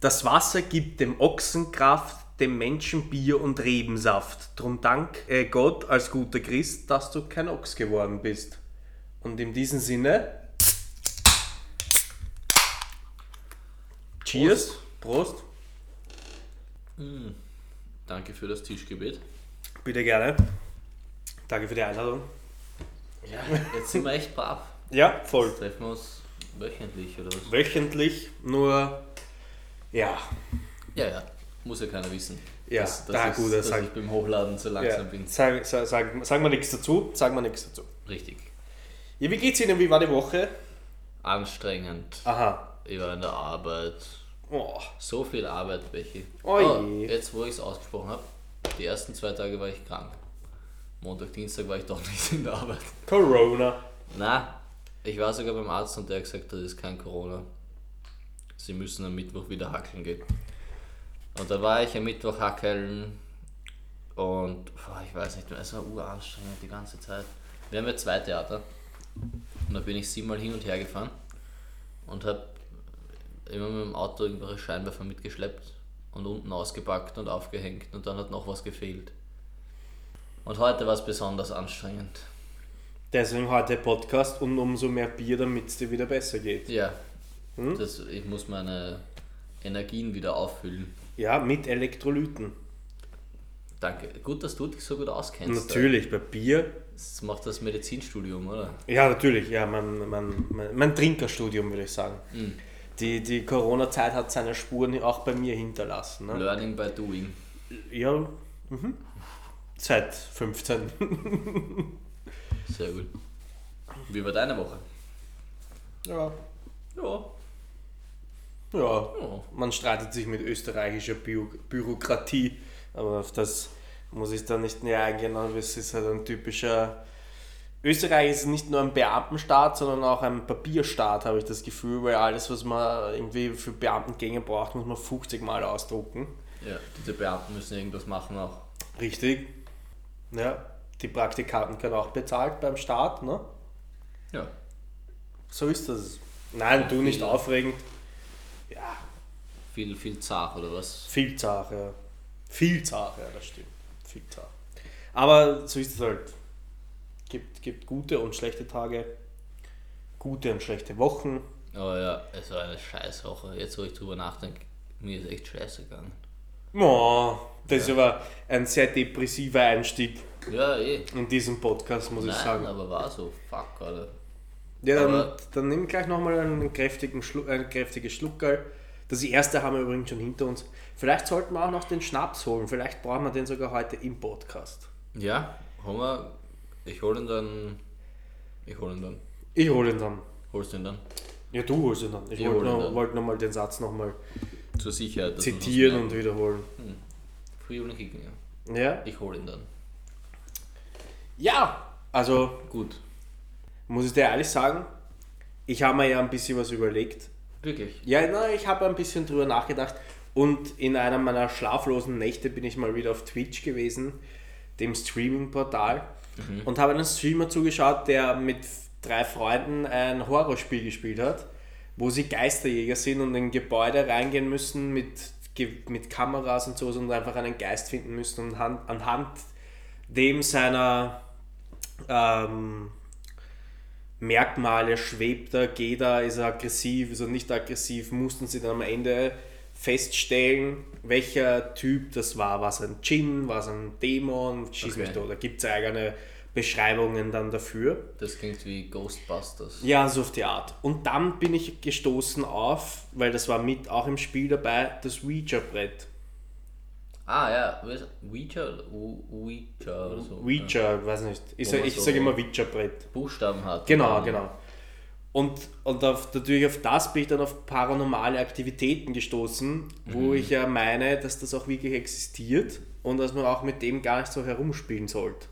Das Wasser gibt dem Ochsen Kraft, dem Menschen Bier und Rebensaft. Drum dank äh, Gott als guter Christ, dass du kein Ochs geworden bist. Und in diesem Sinne. Cheers. Prost. Danke für das Tischgebet. Bitte gerne. Danke für die Einladung. Ja, jetzt sind wir echt brav. Ja, voll. Treffen wir uns wöchentlich oder was? Wöchentlich, nur. Ja. Ja, ja. Muss ja keiner wissen. Ja, dass, dass, na ich, gut, das dass sag- ich beim Hochladen so langsam ja. bin. Sag, sag, sag, sag mal nichts dazu. Sag mal nichts dazu. Richtig. Ja, wie geht's Ihnen? Wie war die Woche? Anstrengend. Aha. Ich war in der Arbeit. Oh. So viel Arbeit, welche. Oi. Oh, jetzt, wo ich es ausgesprochen habe, die ersten zwei Tage war ich krank. Montag, Dienstag war ich doch nicht in der Arbeit. Corona. Na, ich war sogar beim Arzt und der hat gesagt, das ist kein Corona. Sie müssen am Mittwoch wieder hackeln gehen. Und da war ich am Mittwoch hackeln und boah, ich weiß nicht, es war uranstrengend die ganze Zeit. Wir haben ja zwei Theater und da bin ich siebenmal hin und her gefahren und habe immer mit dem Auto irgendwelche Scheinwerfer mitgeschleppt und unten ausgepackt und aufgehängt und dann hat noch was gefehlt. Und heute war es besonders anstrengend. Deswegen heute Podcast und umso mehr Bier, damit es dir wieder besser geht. Ja, Hm? das, ich muss meine Energien wieder auffüllen. Ja, mit Elektrolyten. Danke. Gut, dass du dich so gut auskennst. Natürlich, bei Bier. Das macht das Medizinstudium, oder? Ja, natürlich, ja, mein, mein, mein, mein Trinkerstudium, würde ich sagen. Mhm. Die, die Corona-Zeit hat seine Spuren auch bei mir hinterlassen. Ne? Learning by doing. Ja, mhm. seit 15. Sehr gut. Wie war deine Woche? Ja. Ja. Ja, Ja. man streitet sich mit österreichischer Bü Bürokratie, aber auf das muss ich da nicht näher eingehen, aber es ist halt ein typischer. Österreich ist nicht nur ein Beamtenstaat, sondern auch ein Papierstaat, habe ich das Gefühl, weil alles, was man irgendwie für Beamtengänge braucht, muss man 50 Mal ausdrucken. Ja, diese Beamten müssen irgendwas machen auch. Richtig. Ja, die Praktikanten können auch bezahlt beim Staat, ne? Ja. So ist das. Nein, du nicht aufregend. Ja, Viel, viel zart, oder was? Viel Sache, ja. Viel Sache, ja, das stimmt. Viel Sache. Aber so ist es halt. Gibt, gibt gute und schlechte Tage, gute und schlechte Wochen. Aber ja, es war eine Scheißwoche. Jetzt, wo ich drüber nachdenke, mir ist echt scheiße gegangen. Oh, das ist aber ein sehr depressiver Einstieg Ja, eh. in diesem Podcast, muss ich Nein, sagen. aber war so. Fuck, Alter. Ja, dann, dann nimm gleich nochmal einen kräftigen Schlu ein kräftiges Schluckerl. Das erste haben wir übrigens schon hinter uns. Vielleicht sollten wir auch noch den Schnaps holen. Vielleicht brauchen wir den sogar heute im Podcast. Ja, haben wir. Ich hol ihn dann. Ich hol ihn dann. Ich hole ihn dann. Holst du ihn dann? Ja, du holst ihn dann. Ich Ich wollte noch, dann. wollte noch mal den Satz nochmal Zur Sicherheit. zitieren und wiederholen. Free oder kicken, ja. Ja? Ich hol ihn dann. Ja! Also, Gut. Muss ich dir ehrlich sagen, ich habe mir ja ein bisschen was überlegt. Wirklich? Ja, na, ich habe ein bisschen drüber nachgedacht und in einer meiner schlaflosen Nächte bin ich mal wieder auf Twitch gewesen, dem Streaming-Portal, und habe einen Streamer zugeschaut, der mit drei Freunden ein Horrorspiel gespielt hat, wo sie Geisterjäger sind und in Gebäude reingehen müssen mit, mit Kameras und so und einfach einen Geist finden müssen und han- anhand dem seiner ähm, Merkmale, schwebt er, geht er, ist er aggressiv, ist er nicht aggressiv, mussten sie dann am Ende feststellen, welcher Typ das war. War es ein Djinn, war es ein Dämon, schieß mich Okay. tot. Da gibt es eigene Beschreibungen dann dafür. Das klingt wie Ghostbusters. Ja, so auf die Art. Und dann bin ich gestoßen auf, weil das war mit auch im Spiel dabei, das Ouija-Brett. Ah ja? Ouija oder Ouija oder so. Ja. Ouija, weiß nicht. Ich, sag- ich so- sage immer Ouija-Brett. Buchstaben hat. Genau, genau. Und, und auf, natürlich auf das bin ich dann auf paranormale Aktivitäten gestoßen, wo ich ja meine, dass das auch wirklich existiert und dass man auch mit dem gar nicht so herumspielen sollte.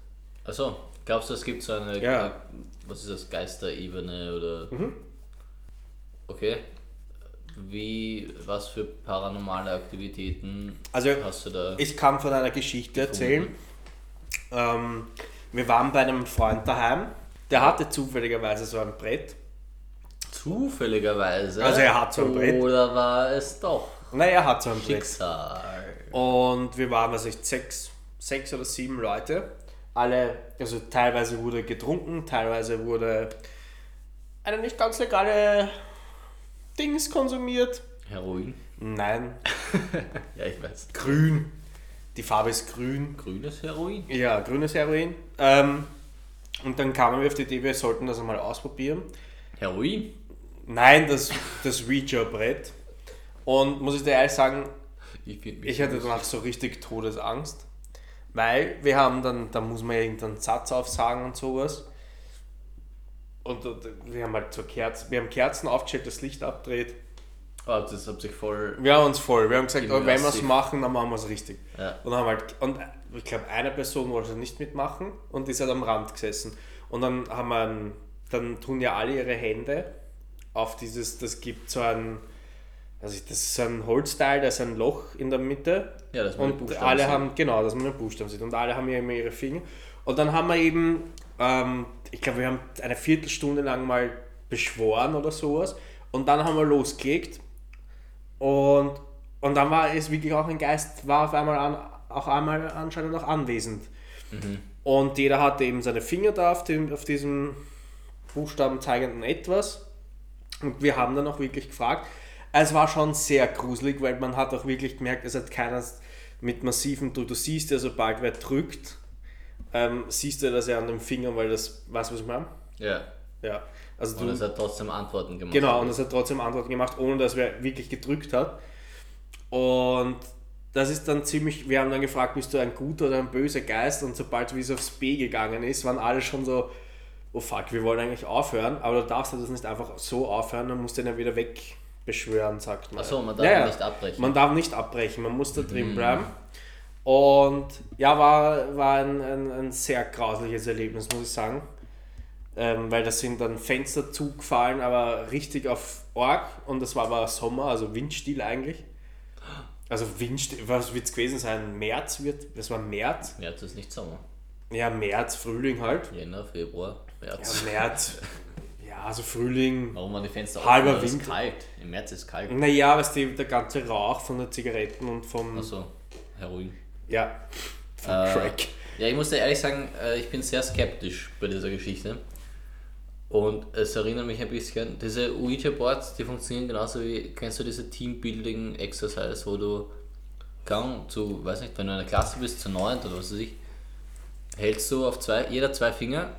Achso, glaubst du, es gibt so eine. Ja. Was ist das? Geisterebene oder. Mhm. Okay. Wie. Was für paranormale Aktivitäten Also hast du da? ich kann von einer Geschichte erzählen. Ähm, wir waren bei einem Freund daheim, der hatte zufälligerweise so ein Brett. Zufälligerweise. Also er hat so ein Brett. Oder war es doch Naja, er hat so ein Brett. Schicksal. Und wir waren, weiß ich, sechs, sechs oder sieben Leute. Alle, also teilweise wurde getrunken, teilweise wurde eine nicht ganz legale Dings konsumiert. Heroin. Nein, Ja, ich weiß. grün. Die Farbe ist grün. Grünes Heroin. Ja, grünes Heroin. Ähm, und dann kamen wir auf die Idee, wir sollten das einmal ausprobieren. Heroin? Nein, das, das Ouija-Brett. Und muss ich dir ehrlich sagen, Ich, ich hatte danach so richtig Todesangst. Weil wir haben dann, da muss man ja irgendeinen Satz aufsagen und sowas. Und, und wir haben halt so Kerzen, wir haben Kerzen aufgestellt, das Licht abdreht. Oh, das hat sich voll. Wir haben uns voll, wir haben gesagt, oh, wenn wir es machen, dann machen wir es richtig. Ja. Und, haben halt, und ich glaube, eine Person wollte nicht mitmachen und ist halt am Rand gesessen. Und dann haben wir, einen, dann tun ja alle ihre Hände auf dieses, das gibt so ein, also das ist so ein Holzteil, da ist ein Loch in der Mitte. Ja, dass man und Buchstaben alle sieht. haben, genau, dass man den Buchstaben sieht. Und alle haben ja immer ihre Finger. Und dann haben wir eben, ähm, ich glaube, wir haben eine Viertelstunde lang mal beschworen oder sowas. Und dann haben wir losgelegt. Und, und dann war es wirklich auch ein Geist, war auf einmal an, auch einmal anscheinend auch anwesend. Und jeder hatte eben seine Finger da auf, dem, auf diesem Buchstaben zeigenden etwas. Und wir haben dann auch wirklich gefragt. Es war schon sehr gruselig, weil man hat auch wirklich gemerkt, es hat keiner mit massivem Druck. Du siehst ja, sobald wer drückt, ähm, siehst du das ja an den Fingern, weil das, weißt du, was ich meine? Ja. Ja. Also Und es hat trotzdem Antworten gemacht. Genau, und es hat trotzdem Antworten gemacht, ohne dass wer wirklich gedrückt hat. Und das ist dann ziemlich, wir haben dann gefragt, bist du ein guter oder ein böser Geist? Und sobald wie es aufs B gegangen ist, waren alle schon so, oh fuck, wir wollen eigentlich aufhören, aber du darfst halt das nicht einfach so aufhören, dann musst du den ja wieder wegbeschwören, sagt man. Ach so, man darf nicht abbrechen. Man darf nicht abbrechen, man muss da drin bleiben. Und ja, war, war ein, ein, ein sehr grausliches Erlebnis, muss ich sagen. Ähm, weil da sind dann Fenster zugefallen, aber richtig auf Org und das war aber Sommer, also windstill eigentlich. Also windstill, was wird es gewesen sein? März wird, das war März. Das ist nicht Sommer. Ja, März, Frühling halt. Jänner, Februar, Ja, März. März. Ja, also Frühling. Warum waren die Fenster Halber offen? Es ist Winter. kalt. Im März ist es kalt. Naja, weißt du, der ganze Rauch von den Zigaretten und vom. Achso, Heroin. Ja, Äh, Crack. Ja, ich muss dir ehrlich sagen, äh, ich bin sehr skeptisch bei dieser Geschichte. Und es erinnert mich ein bisschen, diese Ouija-Boards, die funktionieren genauso wie, kennst du diese Teambuilding-Exercise, wo du Gang zu, weiß nicht, wenn du in einer Klasse bist, zu neunt oder was weiß ich, hältst du auf zwei, jeder zwei Finger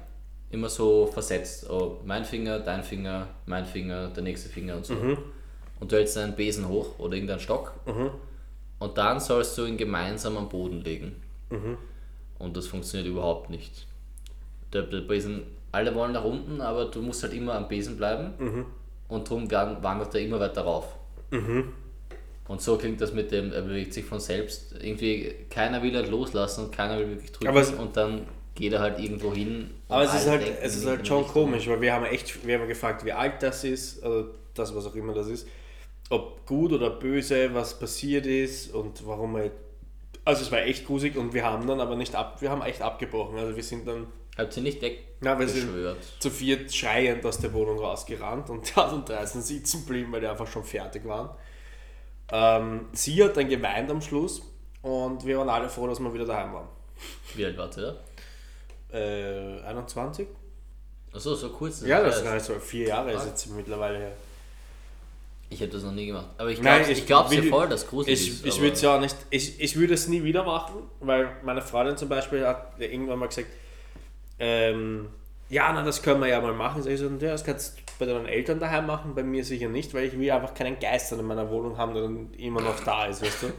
immer so versetzt. Oh, mein Finger, dein Finger, mein Finger, der nächste Finger und so. Und du hältst einen Besen hoch oder irgendeinen Stock. Und dann sollst du ihn gemeinsam am Boden legen. Und das funktioniert überhaupt nicht. Der, der Besen, alle wollen nach unten, aber du musst halt immer am Besen bleiben. Und darum wandert er immer weiter rauf. Und so klingt das mit dem, er bewegt sich von selbst. Irgendwie keiner will halt loslassen und keiner will wirklich drücken. Es- und dann geht er halt irgendwo hin. Aber es ist halt, denken es ist halt schon Richtung. komisch, weil wir haben echt, wir haben gefragt, wie alt das ist, also das, was auch immer das ist, ob gut oder böse, was passiert ist und warum er. Also es war echt gruselig und wir haben dann aber nicht ab, wir haben echt abgebrochen. Also wir sind dann Habt ihr nicht Ja, wir sind weggeschwört? zu viert schreiend aus der Wohnung rausgerannt und hat und 13 sitzen geblieben, weil die einfach schon fertig waren. Ähm, sie hat dann geweint am Schluss und wir waren alle froh, dass wir wieder daheim waren. Wie alt wart ihr da? Äh, 21? Achso, so kurz. Ja, das heißt. ist also vier Jahre ist jetzt mittlerweile her. Ich habe das noch nie gemacht. Aber ich glaube ich ich glaub's ja voll, dass gruselig Ich, ist. ich würde es ja auch nicht, ich, ich würde es nie wieder machen, weil meine Freundin zum Beispiel hat irgendwann mal gesagt, ähm, ja, na, das können wir ja mal machen. Sag ich so, ja, das kannst du bei deinen Eltern daheim machen, bei mir sicher nicht, weil ich will einfach keinen Geist in meiner Wohnung haben, der dann immer noch da ist, weißt du?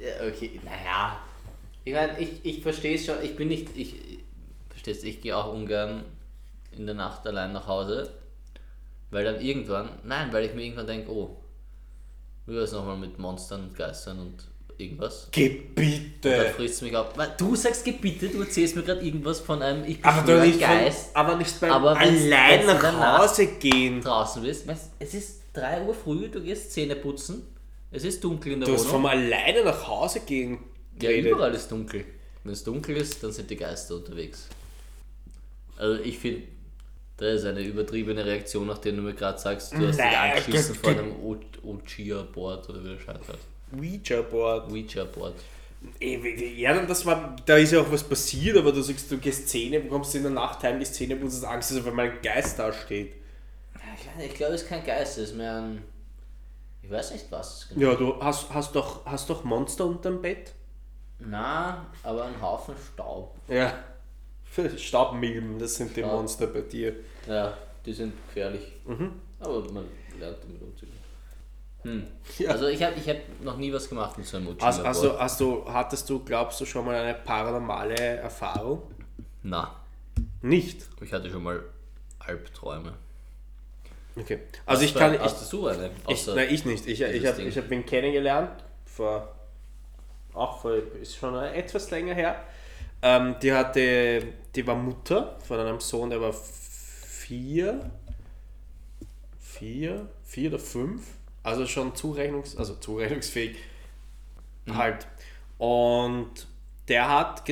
Ja, okay, naja. Ich meine, ich, ich verstehe es schon, ich bin nicht, ich, verstehst ich gehe auch ungern in der Nacht allein nach Hause, weil dann irgendwann, nein, weil ich mir irgendwann denke, oh, wie war es nochmal mit Monstern und Geistern und irgendwas? Gebiete! frisst es mich auf. Weil Du sagst Gebiete, du erzählst mir gerade irgendwas von einem, ich bin Aber ein nicht, von, Geist, aber nicht beim Aber allein nach Hause gehen. draußen bist. Weißt, es ist 3 Uhr früh, du gehst Zähne putzen, es ist dunkel in der Du hast Wohnung. vom alleine nach Hause gehen Ja, geredet. überall ist dunkel. Wenn es dunkel ist, dann sind die Geister unterwegs. Also ich finde, Das ist eine übertriebene Reaktion, nachdem du mir gerade sagst, du hast dich angeschissen ge- vor einem Ouija-Board oder wie Scheiß heißt. Ouija-Board. Ouija-Board. Ja, dann das war, da ist ja auch was passiert, aber du sagst, du gehst Zähne, kommst in der Nacht heim, gehst Zähne putzen, hast Angst, dass auf einmal ein Geist da steht. Ich, glaube, es ist kein Geist, es ist mehr ein. Ich weiß nicht was. Genau. Ja, du hast, hast, doch, hast doch Monster unterm Bett? Na, aber ein Haufen Staub. Ja. Staubmilben, das sind die. Monster bei dir. Ja, die sind gefährlich. Mhm. Aber man lernt damit umzugehen. Hm. Ja. Also ich habe ich hab noch nie was gemacht mit so einem hast, du, hast du, hattest du, glaubst du, schon mal eine paranormale Erfahrung? Na, Nicht. ich hatte schon mal Albträume. Okay. Also Hast ich kann. Ich, Hast du eine? ich, nein, ich nicht. Ich, ich habe ich hab ihn kennengelernt vor. Auch vor. Ist schon etwas länger her. Ähm, die hatte. Die war Mutter von einem Sohn, der war vier. Vier? Vier oder fünf? Also schon zurechnungs, also zurechnungsfähig. Halt. Und der hat,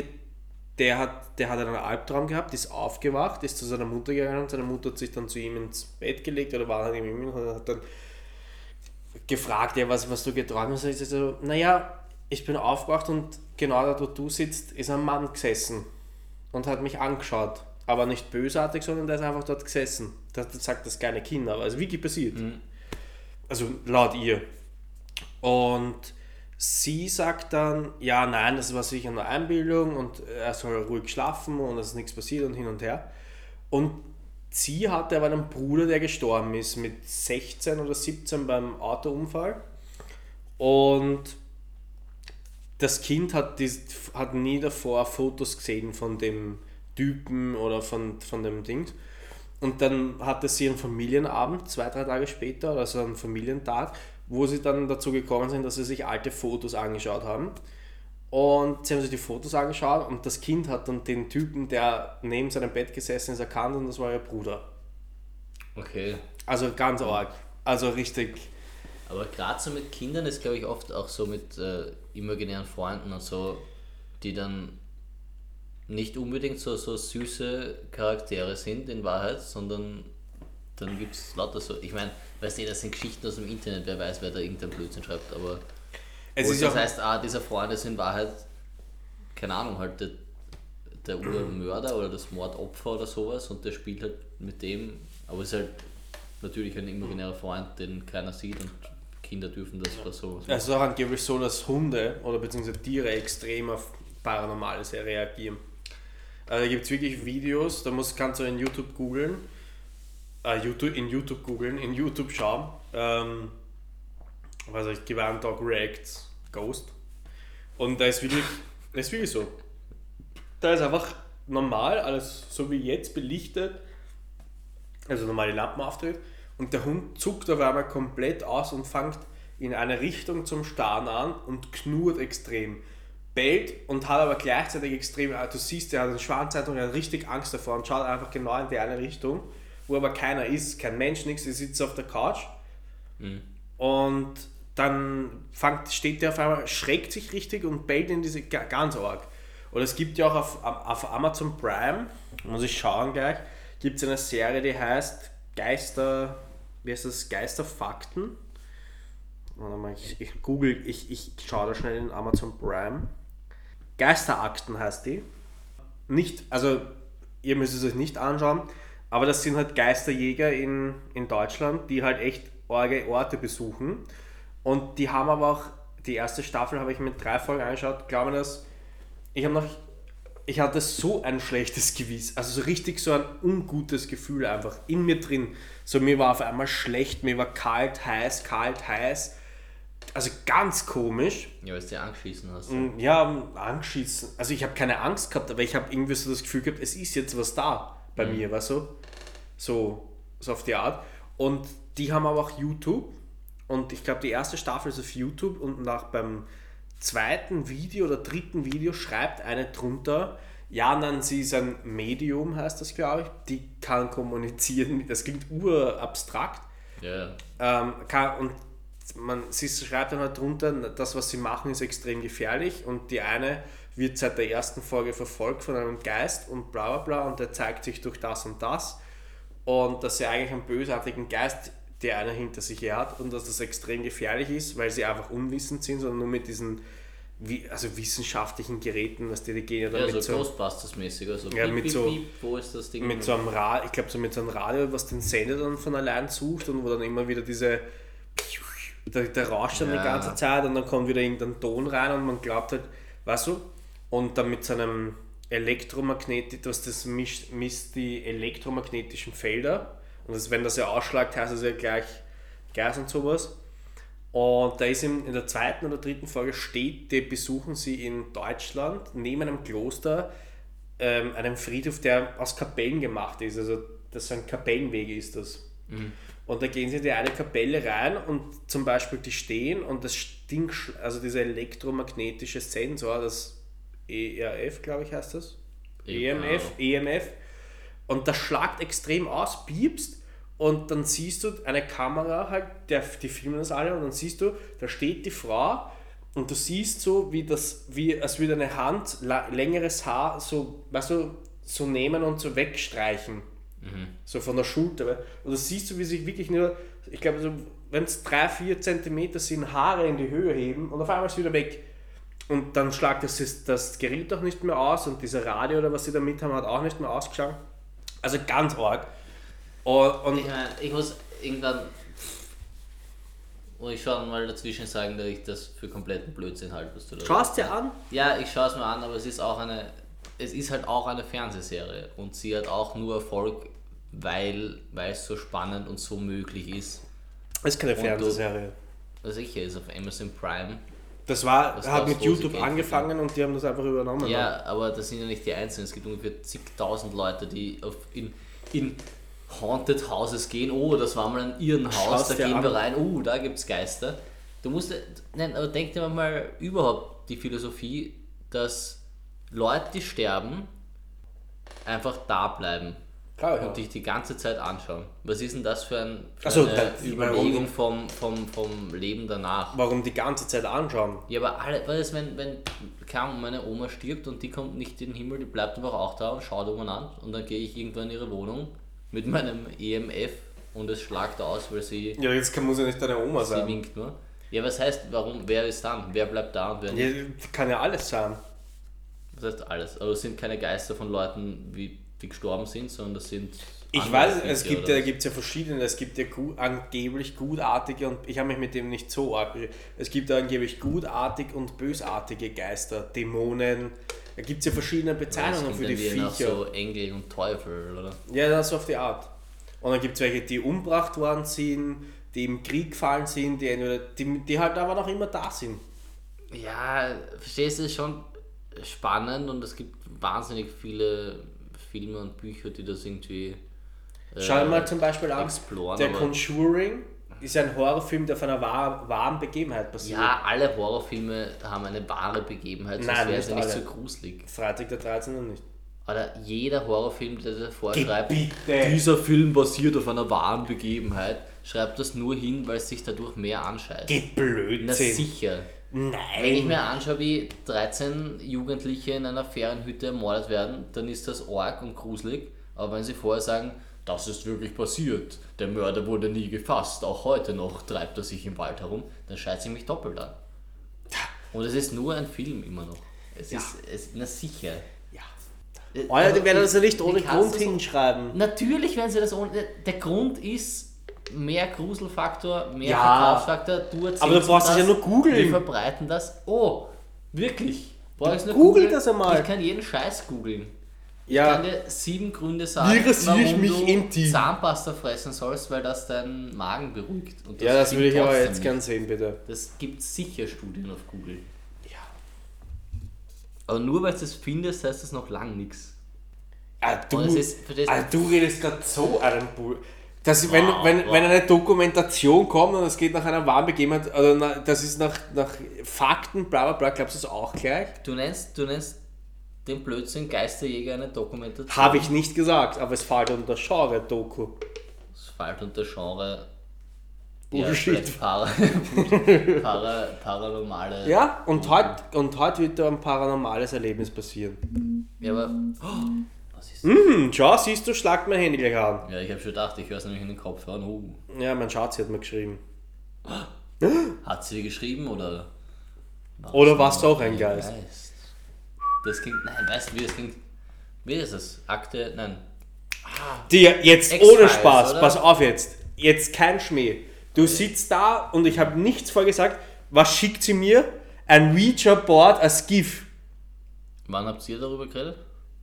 der hat, der hat einen Albtraum gehabt, ist aufgewacht, ist zu seiner Mutter gegangen und seine Mutter hat sich dann zu ihm ins Bett gelegt oder war dann ihm und hat dann gefragt, ja, was, was du geträumt hast. Und ich so, naja, ich bin aufgewacht und genau da, wo du sitzt, ist ein Mann gesessen und hat mich angeschaut. Aber nicht bösartig, sondern der ist einfach dort gesessen. Das, das sagt das kleine Kind, aber es ist wirklich passiert. Also laut ihr. Und sie sagt dann, ja, nein, das war sicher nur Einbildung und er soll ruhig schlafen und es ist nichts passiert und hin und her. Und sie hatte aber einen Bruder, der gestorben ist mit 16 oder 17 beim Autounfall. Und das Kind hat, dies, hat nie davor Fotos gesehen von dem Typen oder von, von dem Ding. Und dann hatte sie einen Familienabend, zwei, drei Tage später, also einen Familientag, wo sie dann dazu gekommen sind, dass sie sich alte Fotos angeschaut haben. Und sie haben sich die Fotos angeschaut und das Kind hat dann den Typen, der neben seinem Bett gesessen ist, erkannt und das war ihr Bruder. Okay. Also ganz arg. Also richtig. Aber gerade so mit Kindern ist, glaube ich, oft auch so mit äh, imaginären Freunden und so, die dann nicht unbedingt so, so süße Charaktere sind in Wahrheit, sondern dann gibt es lauter so. Ich meine, weißt du, das sind Geschichten aus dem Internet, wer weiß, wer da irgendein Blödsinn schreibt, aber Es ist das heißt, ah, dieser Freund ist in Wahrheit, keine Ahnung, halt der, der Urmörder oder das Mordopfer oder sowas und der spielt halt mit dem, aber es ist halt natürlich ein imaginärer Freund, den keiner sieht und Kinder dürfen das oder so. es ist auch angeblich so, dass Hunde oder beziehungsweise Tiere extrem auf Paranormales reagieren. Also da gibt es wirklich Videos, da muss, kannst du in YouTube googeln, äh, YouTube, in YouTube googeln, in YouTube schauen. Ähm, was ich, Gewarnt Dog Reacts Ghost. Und da ist wirklich, das ist wirklich so. Da ist einfach normal, alles so wie jetzt belichtet, also normal die Lampen aufdreht und der Hund zuckt auf einmal komplett aus und fängt in eine Richtung zum Starren an und knurrt extrem. Bellt und hat aber gleichzeitig extrem, äh, du siehst, er hat einen Schwanzeitung, er hat richtig Angst davor und schaut einfach genau in die eine Richtung, wo aber keiner ist, kein Mensch, nichts, er sitzt auf der Couch und dann fängt, steht der auf einmal, schreckt sich richtig und bellt in diese ga- ganz arg. Und es gibt ja auch auf, auf Amazon Prime, muss ich schauen gleich, gibt es eine Serie, die heißt Geister, wie heißt das, Geisterfakten. Ich, ich google, ich, ich schaue da schnell in Amazon Prime. Geisterakten heißt die. Nicht, also ihr müsst es euch nicht anschauen, aber das sind halt Geisterjäger in, in Deutschland, die halt echt arge Orte besuchen. Und die haben aber auch, die erste Staffel habe ich mit drei Folgen angeschaut, glaube das, ich habe noch, ich hatte so ein schlechtes Gewissen, also so richtig so ein ungutes Gefühl einfach in mir drin. So mir war auf einmal schlecht, mir war kalt, heiß, kalt, heiß. Also ganz komisch. Ja, weil du dir angeschissen hast. Mm, Ja, angeschissen. Also ich habe keine Angst gehabt, aber ich habe irgendwie so das Gefühl gehabt, es ist jetzt was da bei mir, weißt du? So, so auf die Art. Und die haben aber auch YouTube. Und ich glaube, die erste Staffel ist auf YouTube und nach beim zweiten Video oder dritten Video schreibt eine drunter, ja, nein, sie ist ein Medium, heißt das, glaube ich. Die kann kommunizieren. Das klingt urabstrakt. Ja, ja. Ähm, kann, und man, sie schreibt dann halt drunter, das, was sie machen, ist extrem gefährlich und die eine wird seit der ersten Folge verfolgt von einem Geist und bla bla bla und der zeigt sich durch das und das. und dass sie eigentlich einen bösartigen Geist, der einer hinter sich her hat und dass das extrem gefährlich ist, weil sie einfach unwissend sind, sondern nur mit diesen wie, also wissenschaftlichen Geräten, was die, die gehen ja dann Ja, mit so so, Ghostbusters-mäßig. Also Ja, piep, mit piep, so- piep, wo ist das Ding? mit so einem Radio, ich glaube so mit so einem Radio, was den Sender dann von allein sucht und wo dann immer wieder diese der, der rauscht dann Ja. die ganze Zeit und dann kommt wieder irgendein Ton rein und man glaubt halt, weißt du, und dann mit seinem Elektromagnetik, was das mischt, misst die elektromagnetischen Felder und das, wenn das ja ausschlagt, heißt es ja gleich Gas und sowas. Und da ist in, in der zweiten oder dritten Folge steht, die besuchen sie in Deutschland neben einem Kloster, ähm, einem Friedhof, der aus Kapellen gemacht ist. Also das ein Kapellenwege ist das. Und da gehen sie in die eine Kapelle rein und zum Beispiel die stehen und das sch- also dieser elektromagnetische Sensor, das ERF, glaube ich, heißt das. EMF, EMF. Und das schlagt extrem aus, piepst und dann siehst du eine Kamera halt, der, die filmen das alle und dann siehst du, da steht die Frau und du siehst so, wie das, wie als würde eine Hand längeres Haar so, weißt du, so nehmen und so wegstreichen. So von der Schulter. Und du siehst du, wie sich wirklich nur, ich glaube, so, wenn es 3-4 Zentimeter sind, Haare in die Höhe heben und auf einmal ist es wieder weg. Und dann schlagt das, das Gerät auch nicht mehr aus und dieser Radio oder was sie da mit haben, hat auch nicht mehr ausgeschaut. Also ganz arg. Und, und Ich, meine, ich muss irgendwann. Und ich schon mal dazwischen sagen, dass ich das für kompletten Blödsinn halte, was du da schaust dir an? Ja, ich schaue es mir an, aber es ist auch eine. Es ist halt auch eine Fernsehserie und sie hat auch nur Erfolg, weil, weil es so spannend und so möglich ist. Das ist keine Fernsehserie. Sicher ist auf Amazon Prime. Das war, Das hat mit YouTube angefangen und die haben das einfach übernommen. Ja, aber das sind ja nicht die Einzelnen. Es gibt ungefähr zigtausend Leute, die auf, in, in Haunted Houses gehen. Oh, das war mal ein Irrenhaus, da gehen an. wir rein. Oh, da gibt es Geister. Du musst, nein, aber denk dir mal überhaupt die Philosophie, dass Leute, die sterben, einfach da bleiben Klar, ja. und dich die ganze Zeit anschauen. Was ist denn das für, ein, für so, eine da- Überlegung warum- vom, vom, vom Leben danach? Warum die ganze Zeit anschauen? Ja, aber alle, weißt, du, wenn, wenn kaum meine Oma stirbt und die kommt nicht in den Himmel, die bleibt einfach auch da und schaut um an und dann gehe ich irgendwann in ihre Wohnung mit meinem EMF und es schlagt aus, weil sie, Ja, jetzt kann, muss ja nicht deine Oma sie sein. winkt nur. Ja, was heißt, warum, wer ist dann? Wer bleibt da und wer nicht? Ja, kann ja alles sein. Das heißt alles. Aber es sind keine Geister von Leuten, wie, die gestorben sind, sondern das sind. Ich weiß, es gibt ja, gibt's ja verschiedene, es gibt ja gut, angeblich gutartige und ich habe mich mit dem nicht so arg. Es gibt ja angeblich gutartig und bösartige Geister, Dämonen. Da gibt es ja verschiedene Bezeichnungen für die Viecher. so Engel und Teufel, oder? Ja, das ist auf die Art. Und dann gibt es welche, die umgebracht worden sind, die im Krieg gefallen sind, die, entweder- die, die halt aber noch immer da sind. Ja, verstehst du, es ist schon spannend und es gibt wahnsinnig viele Filme und Bücher, die das irgendwie. äh, Schau mal zum Beispiel an, der Conjuring ist ein Horrorfilm, der von einer wahr, wahren Begebenheit passiert. Ja, alle Horrorfilme haben eine wahre Begebenheit, sonst Nein, wäre es ja nicht so gruselig. Freitag der 13. nicht. Oder jeder Horrorfilm, der davor schreibt, bitte. dieser Film basiert auf einer wahren Begebenheit, schreibt das nur hin, weil es sich dadurch mehr anscheißt. Geh Na Blödsinn. sicher. Wenn ich Nein. mir anschaue, wie 13 Jugendliche in einer Ferienhütte ermordet werden, dann ist das arg und gruselig. Aber wenn sie vorher sagen, das ist wirklich passiert, der Mörder wurde nie gefasst, auch heute noch treibt er sich im Wald herum, dann scheiße ich mich doppelt an. Und es ist nur ein Film immer noch. Es ist, es, na sicher. Ja. Äh, Alter, aber die werden das ja nicht ohne Grund hinschreiben. Natürlich werden sie das ohne. Der Grund ist mehr Gruselfaktor, mehr Ja. Verkaufsfaktor. Du erzählst Aber du brauchst es ja nur googeln. Wir verbreiten das. Oh, wirklich? Brauch ich's nur Google googeln? das einmal. Ich kann jeden Scheiß googeln. Ich Ja. kann dir sieben Gründe sagen, Wie rasiere ich warum mich du? Zahnpasta fressen sollst, weil das deinen Magen beruhigt. Und Ja, das würde ich aber jetzt gern sehen, bitte. Das gibt sicher Studien auf Google. Ja. Aber nur weil du das findest, heißt das noch lang nichts. Ah, du, es ist- ah, du redest gerade so einen Bull. Das, wenn, Wow, wenn, wow. wenn eine Dokumentation kommt und es geht nach einer wahren Begebenheit, oder na, das ist nach, nach Fakten, bla bla bla, glaubst du das auch gleich? Du nennst, du nennst den Blödsinn Geisterjäger eine Dokumentation. Habe ich nicht gesagt, aber es fällt unter Genre-Doku. Das fällt unter Genre. Bullshit. Para, para, paranormale. Ja, und heute und heut wird da ein paranormales Erlebnis passieren. Ja, aber. Oh, Was ist Hm, schau, siehst du, schlagt mein Handy gleich an. Ja, ich habe schon gedacht, ich höre es nämlich in den Kopfhörern. Oh. Ja, mein Schatz hat mir geschrieben. Hat sie geschrieben oder? Oder warst du auch ein Geist? Das klingt, nein, weißt du, wie das klingt? Wie ist es? Akte, nein. Dir, jetzt ohne Spaß, oder? pass auf jetzt. Jetzt kein Schmäh. Du sitzt da und ich habe nichts vorgesagt. Was schickt sie mir? Ein Ouija-Board als GIF. Wann habt ihr darüber geredet?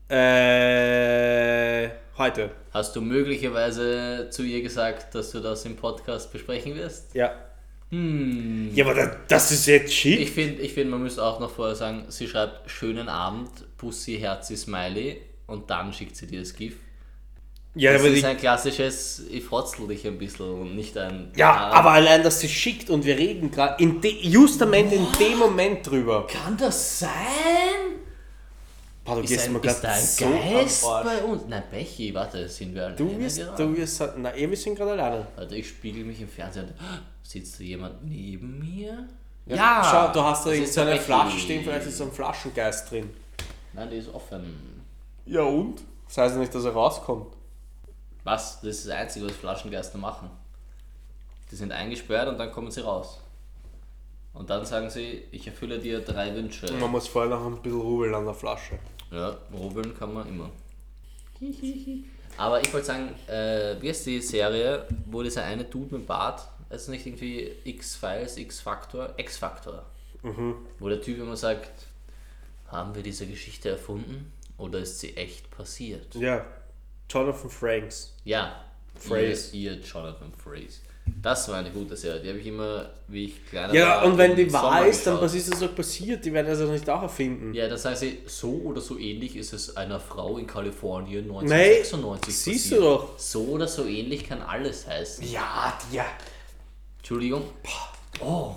Äh, heute. Hast du möglicherweise zu ihr gesagt, dass du das im Podcast besprechen wirst? Ja. Hm. Ja, aber da- das ist jetzt shit. Ich finde, ich find, man müsste auch noch vorher sagen, sie schreibt schönen Abend, Pussy, Herzi, Smiley und dann schickt sie dir das GIF. ja, Das ist ein klassisches, ich frotzel dich ein bisschen und nicht ein... ja, Ah, aber allein, dass sie schickt und wir reden gerade justament in dem Moment drüber. Kann das sein? Du Ist, ein, ist da ein so Geist bei uns? Nein, Bechi, warte, sind wir alleine Du wirst, gerade? du wirst, na, eh, wir sind gerade alleine. Warte, ich spiegel mich im Fernsehen. Sitzt da jemand neben mir? Schau, du hast da so eine. Flasche stehen, vielleicht ist so ein Flaschengeist drin. Nein, die ist offen. Ja und? Das heißt ja nicht, dass er rauskommt. Was? Das ist das Einzige, was Flaschengeister machen. Die sind eingesperrt und dann kommen sie raus. Und dann sagen sie, ich erfülle dir drei Wünsche. Man muss vorher noch ein bisschen rubeln an der Flasche. Ja, rubbeln kann man immer. Aber ich wollte sagen, äh, wie ist die Serie, wo dieser eine Dude mit Bart, also nicht irgendwie X-Files, X-Factor, X-Factor, wo der Typ immer sagt, haben wir diese Geschichte erfunden oder ist sie echt passiert? Ja, Jonathan Franks. Ja, Phrase. Ihr, ihr Jonathan Phrase. Das war eine gute Serie, die habe ich immer, wie ich kleiner Ja, war, und wenn die wahr ist, dann was ist das auch passiert? Die werden das ja nicht auch erfinden. Ja, das heißt, so oder so ähnlich ist es einer Frau in Kalifornien Nee, 1996 siehst passiert. du doch. So oder so ähnlich kann alles heißen. Ja, ja. Entschuldigung. Oh,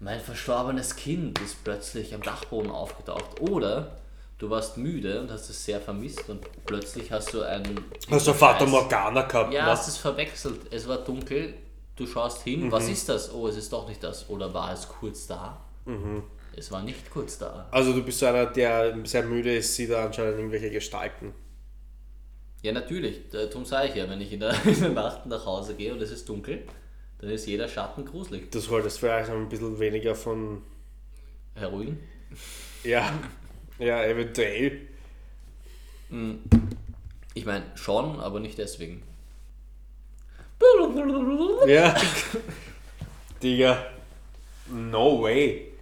mein verstorbenes Kind ist plötzlich am Dachboden aufgetaucht. Oder du warst müde und hast es sehr vermisst und plötzlich hast du ein... Hast du Vater Morgana gehabt? Ja, ne? hast es verwechselt. Es war dunkel, du schaust hin, was Mhm. ist das? Oh, es ist doch nicht das. Oder war es kurz da? Mhm. Es war nicht kurz da. Also du bist so einer, der sehr müde ist, sieht da anscheinend irgendwelche Gestalten. Ja, natürlich. Darum sage ich ja, wenn ich in der, in der Nacht nach Hause gehe und es ist dunkel, dann ist jeder Schatten gruselig. Du solltest vielleicht ein bisschen weniger von... Heroin? Ja, ja, eventuell. Ich meine, schon, aber nicht deswegen. Ja. Digga. No way.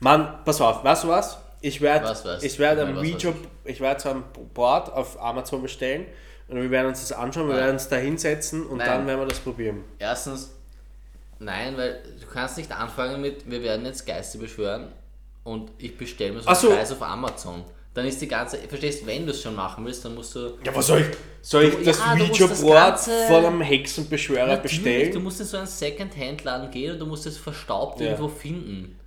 Mann, pass auf, weißt du was? Ich werde Was, was? ich werde weiß Ouija, ich werde so ein Board auf Amazon bestellen und wir werden uns das anschauen, wir Nein. werden uns da hinsetzen und Nein. dann werden wir das probieren. Erstens, nein, weil du kannst nicht anfangen mit, wir werden jetzt Geister beschwören und ich bestelle mir so Ach so. einen Scheiß auf Amazon. Dann ist die ganze, verstehst, wenn du es schon machen willst, dann musst du Ja, was soll ich? Soll ich Du- das ja, du musst Ouija das Board Ganze- von einem Hexenbeschwörer Natürlich, bestellen? Du musst in so einen Second-Hand-Laden gehen und du musst es verstaubt Ja. Mhm. irgendwo finden.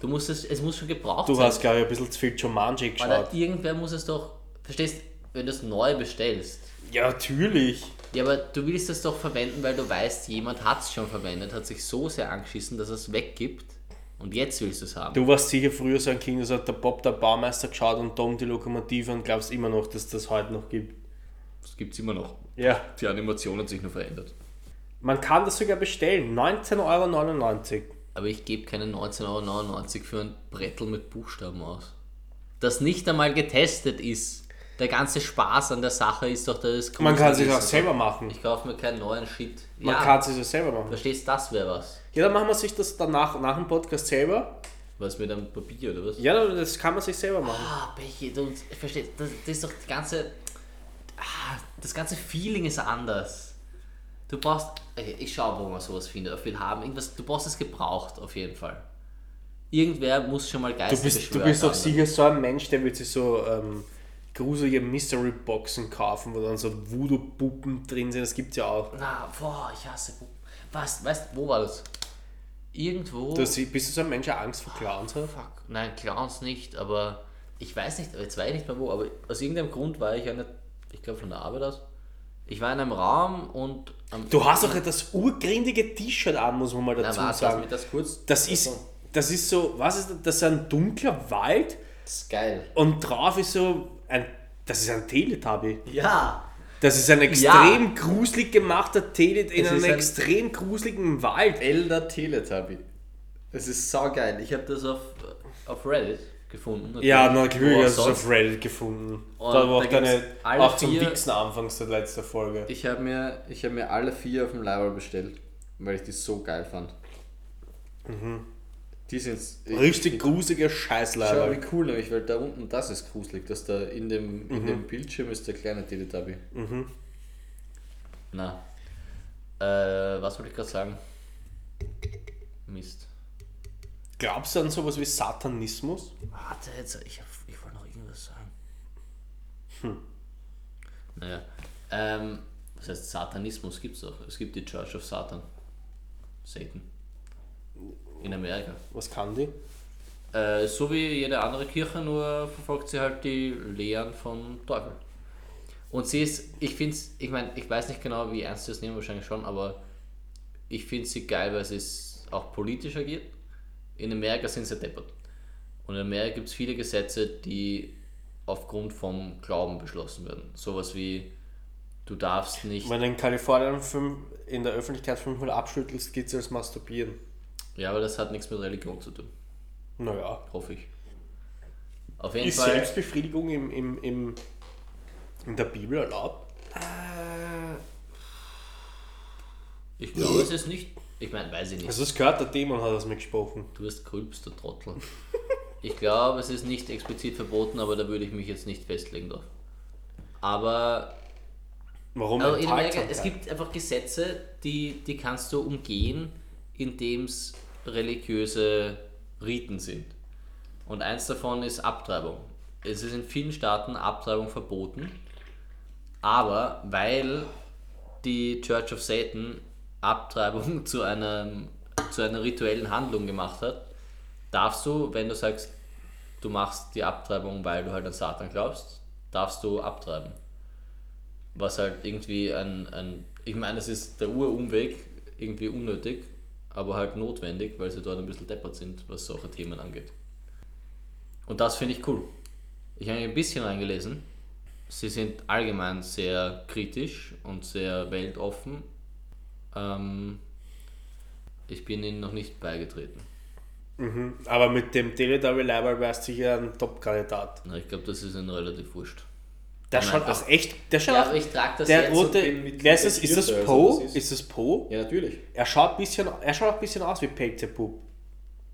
Du musst es, es muss schon gebraucht Du sein. hast, glaube ich, ein bisschen zu viel Jumanji Oder geschaut. irgendwer muss es doch, verstehst, wenn du es neu bestellst. Ja, natürlich. Ja, aber du willst es doch verwenden, weil du weißt, jemand hat es schon verwendet, hat sich so sehr angeschissen, dass er es weggibt und jetzt willst du es haben. Du warst sicher früher so ein Kind, das hat der Bob der Baumeister geschaut und Tom die Lokomotive und glaubst immer noch, dass das heute noch gibt. Das gibt es immer noch. Ja. Die Animation hat sich nur verändert. Man kann das sogar bestellen. 19,99 Euro. Aber ich gebe keine 19,99 Euro für ein Brettel mit Buchstaben aus. Das nicht einmal getestet ist. Der ganze Spaß an der Sache ist doch das Man kann sich Gruselige. auch selber machen. Ich kaufe mir keinen neuen Shit. Man ja, kann sich das selber machen. verstehst das wäre was. Ja, dann machen wir sich das danach, nach dem Podcast selber. Was mit einem Papier oder was? Ja, das kann man sich selber machen. Ah, Bechi, du verstehst, das, das ist doch die ganze. Ah, das ganze Feeling ist anders. Du brauchst. Okay, ich schaue, wo man sowas findet. Auf haben. Irgendwas, du brauchst es gebraucht, auf jeden Fall. Irgendwer muss schon mal Geister Du bist, du bist doch sicher so ein Mensch, der wird sich so ähm, gruselige Mystery-Boxen kaufen, wo dann so Voodoo-Puppen drin sind. Das gibt's ja auch. Na, boah, ich hasse Puppen. Was, weißt wo war das? Irgendwo. Du, sie- bist du so ein Mensch, der Angst vor Clowns hat? Fuck, nein, Clowns nicht, aber ich weiß nicht, jetzt weiß ich nicht mehr wo, aber aus irgendeinem Grund war ich eine, ich glaube von der Arbeit aus. Ich war in einem Raum und. Du hast auch das urgrindige T-Shirt an, muss man mal Na, dazu warte, lass sagen. das kurz. Das ist, das ist so, was ist das? Das ist ein dunkler Wald Das ist geil. und drauf ist so ein Das ist ein Teletubby. Ja! Das ist ein extrem gruselig gemachter Teletubby in einem ein- extrem gruseligen Wald. Elder Teletubby. Das ist saugeil. Ich habe das auf, auf Reddit gefunden. Ja, natürlich. hast du es auf Reddit gefunden. Und da war auch deine, auch zum Wichsen anfangs der letzten Folge. Ich habe mir, ich hab mir alle vier auf dem Leihwahl bestellt, weil ich die so geil fand. Die sind Richtig grusiger Schau, Scheißleiber. wie cool nämlich, weil da unten, das ist gruselig, dass da in dem, in dem Bildschirm ist der kleine Teletubby. Na. Äh, was wollte ich gerade sagen? Mist. Glaubst du an sowas wie Satanismus? Warte, jetzt, ich, ich wollte noch irgendwas sagen. Naja. Ähm, was heißt Satanismus gibt es doch. Es gibt die Church of Satan. Satan. In Amerika. Was kann die? Äh, so wie jede andere Kirche, nur verfolgt sie halt die Lehren vom Teufel. Und sie ist, ich finde es, ich meine, ich weiß nicht genau, wie ernst sie das nehmen, wahrscheinlich schon, aber ich finde sie geil, weil sie es auch politisch agiert. In Amerika sind sie deppert. Und in Amerika gibt es viele Gesetze, die aufgrund vom Glauben beschlossen werden. Sowas wie, du darfst nicht. Wenn du in Kalifornien in der Öffentlichkeit fünfmal abschüttelst, geht es als Masturbieren. Ja, aber das hat nichts mit Religion zu tun, Naja. hoffe ich. Auf jeden Ist Fall. Selbstbefriedigung im, im, im, in der Bibel erlaubt? Ich glaube, es ist nicht. Ich meine, weiß ich nicht. Also es gehört, der Dämon hat das mitgesprochen. Du hast grülpst, du Trottel. Ich glaube, es ist nicht explizit verboten, aber da würde ich mich jetzt nicht festlegen drauf. Aber Warum also in Amerika, es gibt einfach Gesetze, die, die kannst du umgehen, indem es religiöse Riten sind. Und eins davon ist Abtreibung. Es ist in vielen Staaten Abtreibung verboten, aber weil die Church of Satan Abtreibung zu, einem, zu einer rituellen Handlung gemacht hat, darfst du, wenn du sagst, du machst die Abtreibung, weil du halt an Satan glaubst, darfst du abtreiben. Was halt irgendwie ein, ein ich meine, es ist der Urumweg, irgendwie unnötig, aber halt notwendig, weil sie dort ein bisschen deppert sind, was solche Themen angeht. Und das finde ich cool. Ich habe ein bisschen reingelesen. Sie sind allgemein sehr kritisch und sehr weltoffen. Ähm, ich bin ihnen noch nicht beigetreten. Mhm. Aber mit dem Teletubby Leiber wärst du sicher ein Top-Kandidat. Ich glaube, das ist ihnen relativ wurscht. Der schaut aus echt. Der schaut Ja, aber ich trage das der jetzt rote. mit Wer ist das? Ist das Poe? das ist- Ist das Poe? Ja, natürlich. Er schaut, bisschen, er schaut auch ein bisschen aus wie Pelzebub.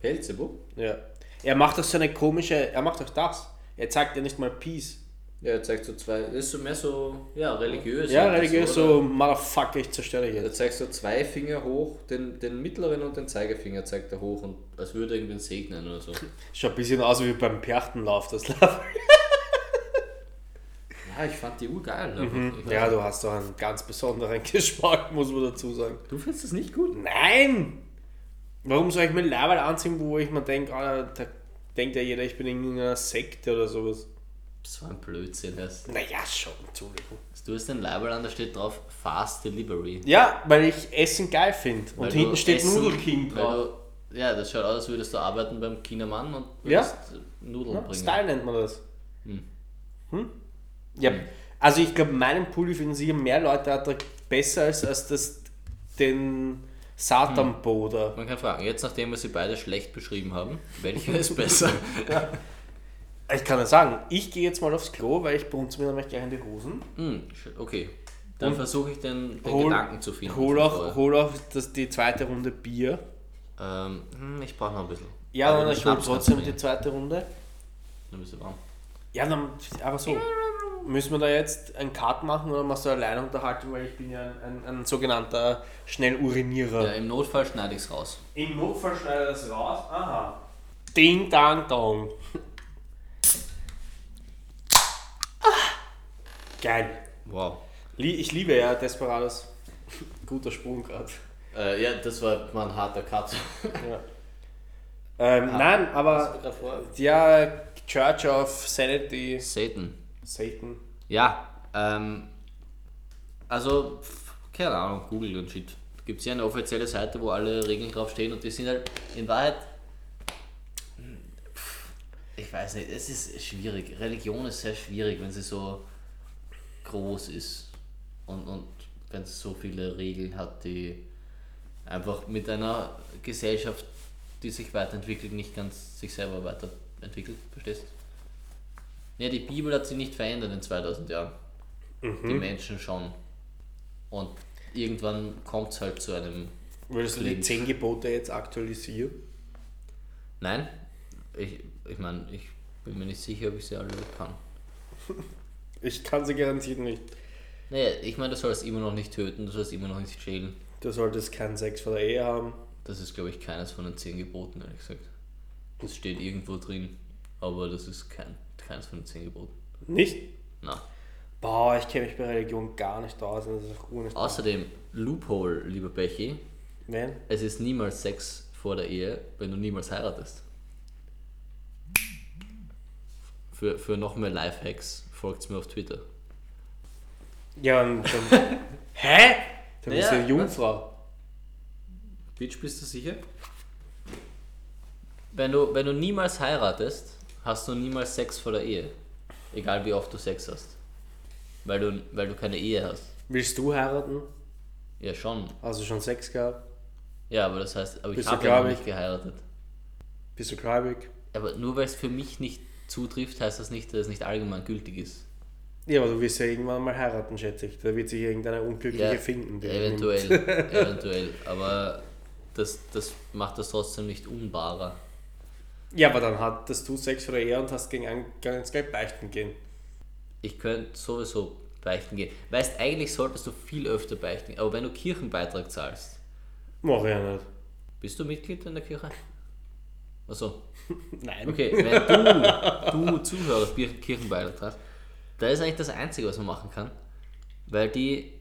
Pelzebub? Ja. Er macht auch so eine komische. Er macht auch das. Er zeigt ja nicht mal Peace. Ja, er zeigt so zwei. Das ist so mehr so, ja, religiös. Ja, das, religiös, oder? so Motherfucker, ich zerstöre dich Er jetzt. zeigt so zwei Finger hoch, den, den mittleren und den Zeigefinger zeigt er hoch und als würde er irgendwen segnen oder so. Schaut ein bisschen aus wie beim Perchtenlauf, das Level. Ja, ich fand die Uhr geil. einfach. Ich weiß Ja, du hast doch einen ganz besonderen Geschmack, muss man dazu sagen. du findest das nicht gut? Nein! Warum soll ich mir Level anziehen, wo ich mir denke, ah, da denkt ja jeder, ich bin in irgendeiner Sekte oder sowas. Das war ein Blödsinn. Das. Naja, schon, Entschuldigung. Du hast den Label an, da steht drauf Fast Delivery. Ja, weil ich Essen geil finde. Und hinten steht Essen- Nudel King drauf. du- Ja, das schaut aus, als würdest du arbeiten beim Chinamann und Ja. würdest Nudeln Ja, bringen. Style nennt man das. Hm? Ja, also ich glaube, meinen Pulli finden sicher mehr Leute attraktiv besser als, als das, den Satan-Boda. Man kann fragen, jetzt nachdem wir sie beide schlecht beschrieben haben, welcher ist besser? Ich kann ja sagen, ich gehe jetzt mal aufs Klo, weil ich brunze mir nämlich gleich in die Hosen. hm, okay. Dann versuche ich den, den Hol- Gedanken zu finden. Hol auch, hol auch das, die zweite Runde Bier. Ähm, hm, ich brauche noch ein bisschen. Ja, Aber dann kannst trotzdem die zweite Runde. Dann bist du warm. Ja, dann aber so. Müssen wir da jetzt einen Cut machen oder machst du alleine unterhalten, weil ich bin ja ein, ein, ein sogenannter Schnellurinierer. Ja, im Notfall schneide ich es raus. Im Notfall schneide das raus. Aha. Ding, dang, dong. Geil. Wow. Ich liebe ja Desperados. Guter Sprung gerade. Äh, ja, das war mal ein harter Cut. Ja. Ähm, nein, aber ja, Church of Sanity, Satan. Satan. Ja, ähm, also, keine Ahnung, Google und Shit. Gibt es ja eine offizielle Seite, wo alle Regeln draufstehen und die sind halt in Wahrheit. ich weiß nicht, es ist schwierig. Religion ist sehr schwierig, wenn sie so groß ist und, und wenn es so viele Regeln hat, die einfach mit einer Gesellschaft, die sich weiterentwickelt, nicht ganz sich selber weiterentwickelt, verstehst du? Ja, die Bibel hat sich nicht verändert in 2000 Jahren. Die Menschen schon. Und irgendwann kommt es halt zu einem. Würdest du die zehn Gebote jetzt aktualisieren? Nein, ich, ich meine, ich bin mir nicht sicher, ob ich sie alle kann. Ich kann sie garantiert nicht. Naja, ich meine, du sollst immer noch nicht töten, du sollst immer noch nicht stehlen. Du solltest keinen Sex vor der Ehe haben. Das ist, glaube ich, keines von den zehn Geboten, ehrlich gesagt. Das steht irgendwo drin, aber das ist kein, keines von den zehn Geboten. Nicht? Na. Boah, ich kenne mich bei Religion gar nicht aus. Das ist auch nicht. Außerdem, Loophole, lieber Bechi, Nein? es ist niemals Sex vor der Ehe, wenn du niemals heiratest. Für, für noch mehr Lifehacks folgt mir auf Twitter. Ja, und dann. Hä? Dann Ja, bist du eine? Jungfrau. Bitch, bist du sicher? Wenn du, wenn du niemals heiratest, hast du niemals Sex vor der Ehe. Egal wie oft du Sex hast. Weil du, weil du keine Ehe hast. Willst du heiraten? Ja, schon. Hast du schon Sex gehabt? Ja, aber das heißt, aber ich Bist du habe ja noch nicht geheiratet. Bist du gläubig? Aber nur weil es für mich nicht zutrifft, heißt das nicht, dass es nicht allgemein gültig ist. Ja, aber du wirst ja irgendwann mal heiraten, schätze ich. Da wird sich irgendeine Unglückliche Ja, finden. eventuell, eventuell. Aber das, das macht das trotzdem nicht unbarer. Ja, aber dann hattest du Sex vor der Ehe und hast gegen einen ganz Geld beichten gehen. Ich könnte sowieso beichten gehen. Weißt, eigentlich solltest du viel öfter beichten gehen. Aber wenn du Kirchenbeitrag zahlst, Mach ich ja nicht. bist du Mitglied in der Kirche? Achso. Nein. Okay, wenn du, du Zuhörer Kirchenbeitrag hast, da ist eigentlich das Einzige, was man machen kann. Weil die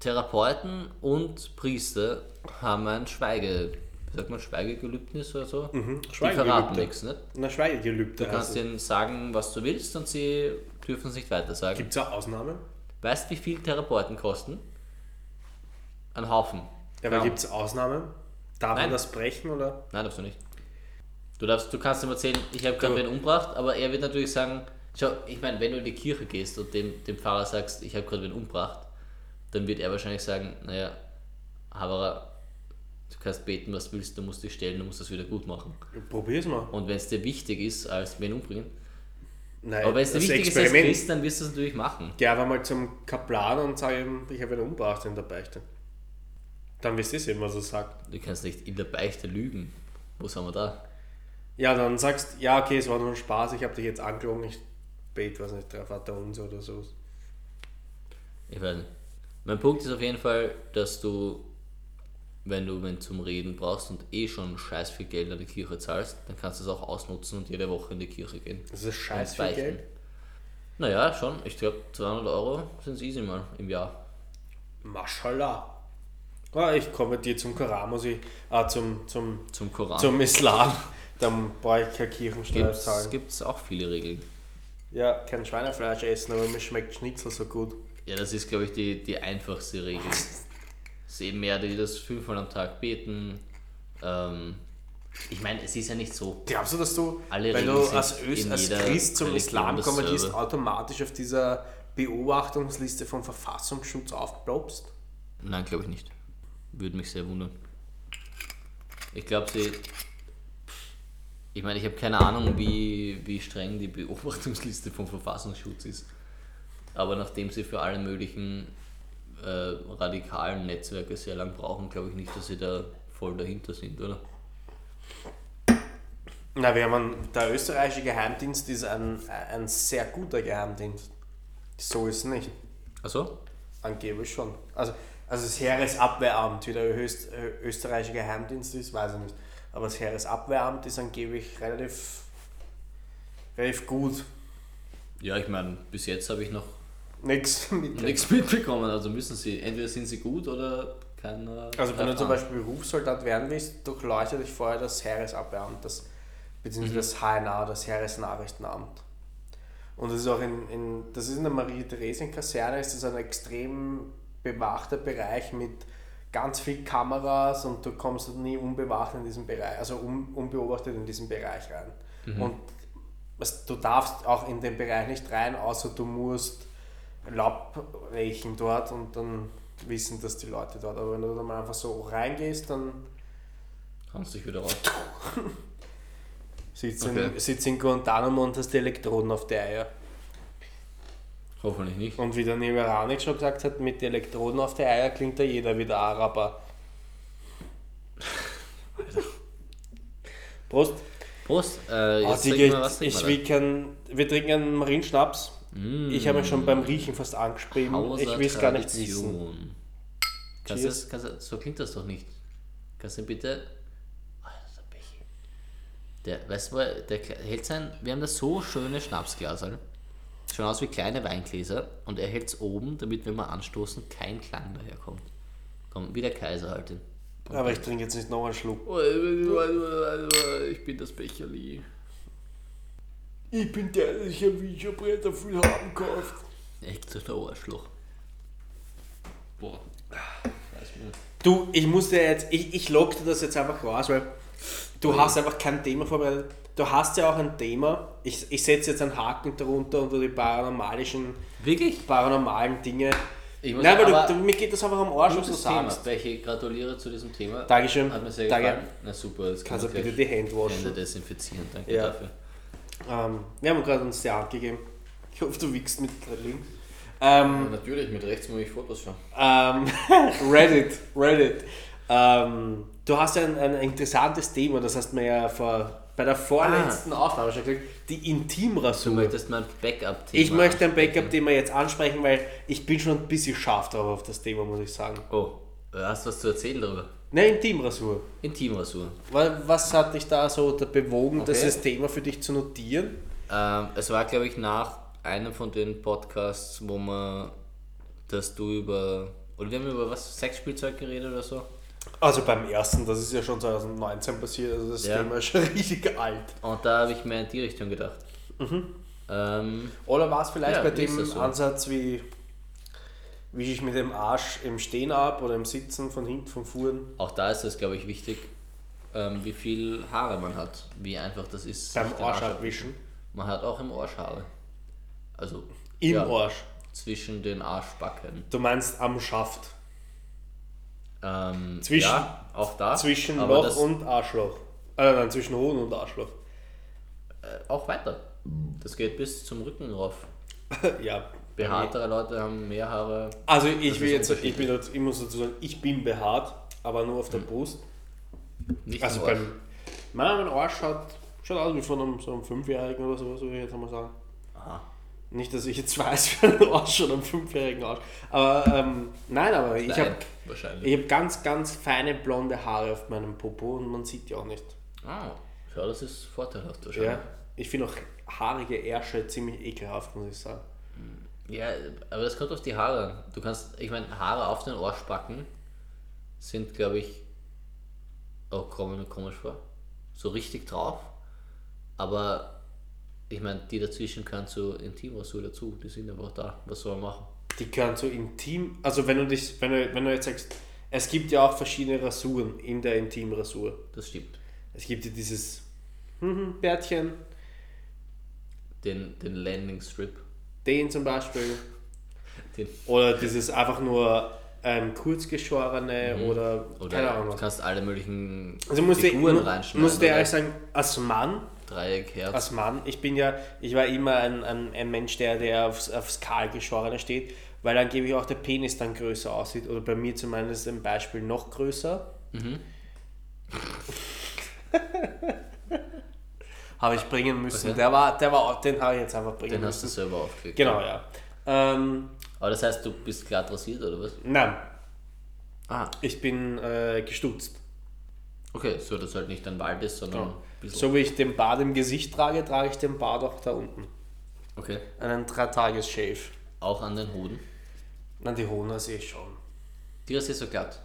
Therapeuten und Priester haben ein Schweige, wie sagt man, Schweigegelübnis oder so. Mhm, Die verraten nichts, nicht? Na, Schweigegelübde. Du kannst ihnen sagen, was du willst und sie dürfen es nicht weiter sagen. Gibt es auch Ausnahmen? Weißt du, wie viel Therapeuten kosten? Ein Haufen. Ja, aber gibt es Ausnahmen? Darf Nein. man das brechen oder? Nein, darfst du nicht. Du, darfst, du kannst ihm erzählen, ich habe gerade wen umgebracht, aber er wird natürlich sagen, schau, ich meine, wenn du in die Kirche gehst und dem, dem Pfarrer sagst, ich habe gerade wen umgebracht, dann wird er wahrscheinlich sagen, naja, Haberer, du kannst beten, was du willst, du musst dich stellen, du musst das wieder gut machen. Probier's mal. Und wenn es dir wichtig ist, als wen umbringen, Nein, aber wenn es dir wichtig ist als Experiment. Christ, dann wirst du es natürlich machen. Geh einfach mal zum Kaplan und sag ihm, ich habe ihn umgebracht in der Beichte. Dann wirst du sehen, was er sagt. Du kannst nicht in der Beichte lügen. Wo sind wir da? Ja, dann sagst ja, okay, es war nur ein Spaß, ich habe dich jetzt angelogen, ich bete, was nicht, der Vater unser oder so. Ich weiß nicht. Mein Punkt ist auf jeden Fall, dass du, wenn du wenn zum Reden brauchst und eh schon scheiß viel Geld an die Kirche zahlst, dann kannst du es auch ausnutzen und jede Woche in die Kirche gehen. Das ist scheiß viel. Geld. Naja, schon. Ich glaube 200 Euro sind es easy mal im Jahr. Mashallah. Ah, ich konvertiere zum Koran, muss ich, ah, zum, zum, Zum Koran zum Islam. Dann brauche ich keine Kirchensteuer zahlen. gibt es auch viele Regeln. Ja, kein Schweinefleisch essen, aber mir schmeckt Schnitzel so gut. Ja, das ist glaube ich die, die einfachste Regel. Es ist eben mehr, die das fünfmal am Tag beten. Ähm, ich meine, es ist ja nicht so. Glaubst du, dass du, Alle wenn Regeln du als, Öst, als Christ zum Islam konvertierst, automatisch auf dieser Beobachtungsliste vom Verfassungsschutz aufploppst? Nein, glaube ich nicht. Würde mich sehr wundern. Ich glaube, sie. Ich meine, ich habe keine Ahnung, wie, wie streng die Beobachtungsliste vom Verfassungsschutz ist. Aber nachdem sie für alle möglichen äh, radikalen Netzwerke sehr lang brauchen, glaube ich nicht, dass sie da voll dahinter sind, oder? Na, wir haben einen, der österreichische Geheimdienst ist ein, ein sehr guter Geheimdienst. So ist es nicht. Achso? Angeblich schon. Also, also das Heeresabwehramt, wie der ö- österreichische Geheimdienst ist, weiß ich nicht. Aber das Heeresabwehramt ist angeblich relativ, relativ gut. Ja, ich meine, bis jetzt habe ich noch Nichts mitbekommen. Also müssen sie, entweder sind sie gut oder keiner. Also wenn du zum. Beispiel Berufssoldat werden willst, durchleuchtet dich vorher das Heeresabwehramt, das, beziehungsweise Mhm. das HNA, das Heeresnachrichtenamt. Und das ist auch in, in das ist in der Marie-Theresien-Kaserne, ist das ein extrem bewachter Bereich mit ganz viel Kameras und du kommst nie unbewacht in diesen Bereich, also un, unbeobachtet in diesen Bereich rein. Mhm. Und was, du darfst auch in den Bereich nicht rein, außer du musst Laub riechen dort und dann wissen das die Leute dort. Aber wenn du dann mal einfach so reingehst, dann Kannst dich wieder raus. sitzt Okay. in, sitzt in Guantanamo und hast die Elektroden auf die Eier. Hoffentlich nicht. Und wie der Niveranik schon gesagt hat, mit den Elektroden auf die Eier klingt da jeder wieder Araber. Prost. Prost. Äh, Ah, jetzt die trinken geht, wir was ich trinken wir will kein, wir trinken einen Marienschnaps. Mm. Ich habe mich schon beim Riechen fast angeschrieben. Ich will es gar nicht wissen. Kannst das, kannst du, so klingt das doch nicht. Kannst du bitte. Oh, das ist ein Becher. Der, weißt du, der hält sein. Wir haben da so schöne Schnapsglaser. Schauen aus wie kleine Weingläser und er hält es oben, damit, wenn wir anstoßen, kein Klang daherkommt. Komm, wie der Kaiser halt. Aber ich trinke jetzt nicht noch einen Schluck. Ich bin das Becherli. Ich bin der, der sich ein Wiecherbretter viel haben kauft. Echt so der Arschloch. Boah. Weiß mir. Du, ich musste jetzt, ich, ich lockte das jetzt einfach raus, weil du hast einfach kein Thema vorbereitet. Du hast ja auch ein Thema. Ich, ich setze jetzt einen Haken darunter unter die paranormalischen, Wirklich? paranormalen Dinge. Ich muss Nein, aber aber- du, du, mir geht das einfach am Arsch, was du Thema. sagst. Welche gratuliere zu diesem Thema. Dankeschön. Hat mir sehr Danke. gefallen. Na super, jetzt Kannst du bitte die Hände waschen? Hände desinfizieren. Danke Ja. dafür. Ähm, wir haben gerade uns die Hand gegeben. Ich hoffe, du wickst mit links. Ähm, natürlich, mit rechts muss ich Fotos schauen. Ähm, Reddit, Reddit. Ähm, du hast ja ein, ein interessantes Thema, das hast du mir ja vor, bei der vorletzten Aufnahme schon gesagt, die Du Intimrasur. möchtest mein Backup-Thema. Ich möchte ein. Backup-Thema jetzt ansprechen, weil ich bin schon ein bisschen scharf drauf auf das Thema, muss ich sagen. Oh, hast du was zu erzählen darüber? Ne, Intimrasur. Intimrasur. Wa- Was hat dich da so bewogen, Okay. dieses Thema für dich zu notieren? Ähm, es war, glaube ich, nach einem von den Podcasts, wo man, dass du über, oder wir haben über was, Sexspielzeug geredet oder so. Also beim ersten, das ist ja schon 2019 passiert, also das Ja. Thema ist schon richtig alt. Und da habe ich mehr in die Richtung gedacht. Ähm, Oder war es vielleicht Ja, bei dem das so? Ansatz, wie wische ich mit dem Arsch im Stehen ab oder im Sitzen von hinten vom Fuhren? auch da ist es, glaube ich, wichtig, ähm, wie viel Haare man hat. Wie einfach das ist. Beim Arsch ab- abwischen? Man hat auch im Arsch Haare. Also Im ja, Arsch. zwischen den Arschbacken. Du meinst am Schaft. Ähm, Zwischen- ja, auch da. Zwischen aber Loch und Arschloch. Äh, nein, zwischen Hoden und Arschloch. äh, auch weiter. Das geht bis zum Rücken rauf. ja. Behaartere Leute haben mehr Haare. Also ich will jetzt, ich, bin ich muss dazu sagen, ich bin behaart, aber nur auf der Brust. Nicht Also beim, mein, mein Arsch schaut, schaut aus wie von einem, so einem Fünfjährigen oder sowas, würde ich jetzt einmal sagen. Aha. Nicht, dass ich jetzt weiß, wie ein Arsch schon einem Fünfjährigen Arsch. Aber ähm, nein, aber ich habe hab ganz, ganz feine blonde Haare auf meinem Popo und man sieht die auch nicht. Ah, schau, das ist vorteilhaft wahrscheinlich. Ja. Ich finde auch haarige Ärsche ziemlich ekelhaft, muss ich sagen. Ja, aber das kommt auf die Haare an. Du kannst, ich meine, Haare auf den Arschbacken sind, glaube ich, oh, kommen mir komisch vor, so richtig drauf. Aber ich meine, die dazwischen gehören zur Intimrasur dazu. Die sind einfach da. Was soll man machen? Die gehören so intim. Also wenn du dich, wenn du, wenn du jetzt sagst, es gibt ja auch verschiedene Rasuren in der Intimrasur. Das stimmt. Es gibt ja dieses mhm, Bärtchen, Den, den Landing Strip. Den zum Beispiel. Den, Oder dieses einfach nur ähm, kurzgeschorene oder, oder keine Ahnung du kannst alle möglichen Also musst du, Figuren mu- reinschneiden. musst du oder? ehrlich sagen, als Mann, Dreieck, Herz. als Mann, ich bin ja, ich war immer ein, ein, ein Mensch, der, der aufs, aufs kahlgeschorene steht, weil dann gebe ich auch der Penis dann größer aussieht oder bei mir zumindest im Beispiel noch größer. Mhm. habe ich bringen müssen. Okay. Der war, der war, den habe ich jetzt einfach bringen Den hast du müssen. selber aufgelegt. Genau, ja. Ähm, Aber das heißt, du bist glatt rasiert oder was? nein, Ah, ich bin äh, gestutzt. okay, so dass halt nicht ein Wald ist, sondern ein bisschen. So wie ich den Bart im Gesicht trage, trage ich den Bart auch da unten. Okay. Einen 3-Tages-Shave. Auch an den Hoden. Na, die Hoden sehe ich schon. Die ist so glatt.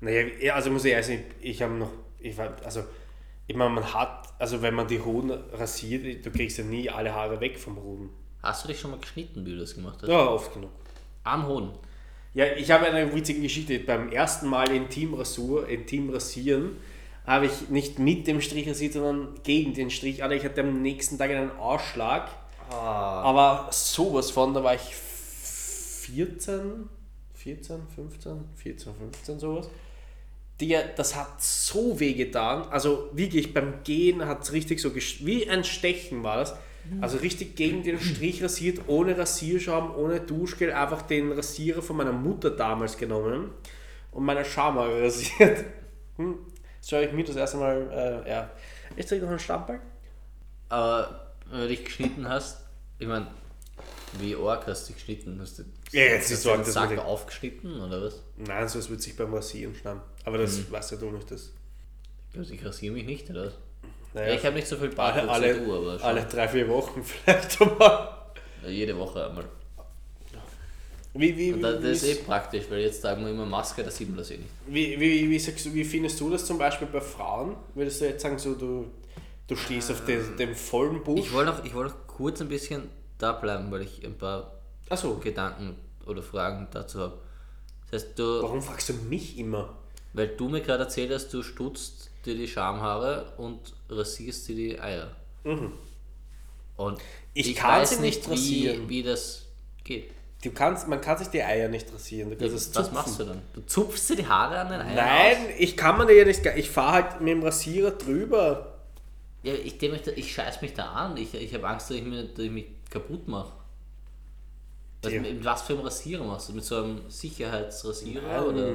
Naja, ja, also muss ich ehrlich sagen, ich habe noch, ich war, also, ich meine, man hat, also wenn man die Hoden rasiert, du kriegst ja nie alle Haare weg vom Hoden. Hast du dich schon mal geschnitten, wie du das gemacht hast? Ja, oft genug. Am Hoden. Ja, ich habe eine witzige Geschichte. Beim ersten Mal Intimrasur, Intim rasieren, habe ich nicht mit dem Strich rasiert, sondern gegen den Strich. Alter, ich hatte am nächsten Tag einen Ausschlag. Ah. Aber sowas von, da war ich 14, 14, 15, 14, 15, sowas. Digga, das hat so weh getan. Also wirklich, beim Gehen hat es richtig so, wie ein Stechen war das. Also richtig gegen den Strich rasiert, ohne Rasierschaum, ohne Duschgel, einfach den Rasierer von meiner Mutter damals genommen und meine Schamhaare rasiert. Hm. So habe ich mir das erste Mal, äh, ja. Ich trinke noch einen Stammball. Aber wenn du dich geschnitten hast, ich meine, wie arg hast du dich geschnitten? Hast du Ja, jetzt hast ist du so, den Sack aufgeschnitten oder was? Nein, so wird sich beim Rasieren schnappen. Aber das weißt ja du nicht. Das. Also ich rasiere mich nicht, oder? Naja, Ja, ich habe nicht so viel Bart alle, wie alle, du, aber schon alle drei, vier Wochen vielleicht einmal. jede Woche einmal. Wie, wie, Und das, ist wie, eh praktisch, weil jetzt tragen wir immer Maske, da sieht man das eh nicht. wie, wie, wie, sagst du, wie findest du das zum Beispiel bei Frauen? Würdest du jetzt sagen, so du, du stehst auf den, dem vollen Busch? Ich wollte noch, ich wollte noch kurz ein bisschen da bleiben, weil ich ein paar Achso, Gedanken oder Fragen dazu habe. Das heißt, du, warum fragst du mich immer? Weil du mir gerade erzählt hast, du stutzt dir die Schamhaare und rasierst dir die Eier. Und Mhm. Ich kann sie nicht wie, rasieren. wie das geht. Du kannst, man kann sich die Eier nicht rasieren. Es Was zupfen. machst du dann? Du zupfst dir die Haare an den Eiern Nein, aus? ich kann man ja nicht. Ich fahre halt mit dem Rasierer drüber. Ja, ich, da- ich scheiß mich da an. Ich, ich habe Angst, dass ich, mir, dass ich mich kaputt mache. Was, Ja. mit was für ein Rasierer machst du? Mit so einem Sicherheitsrasierer Nein. oder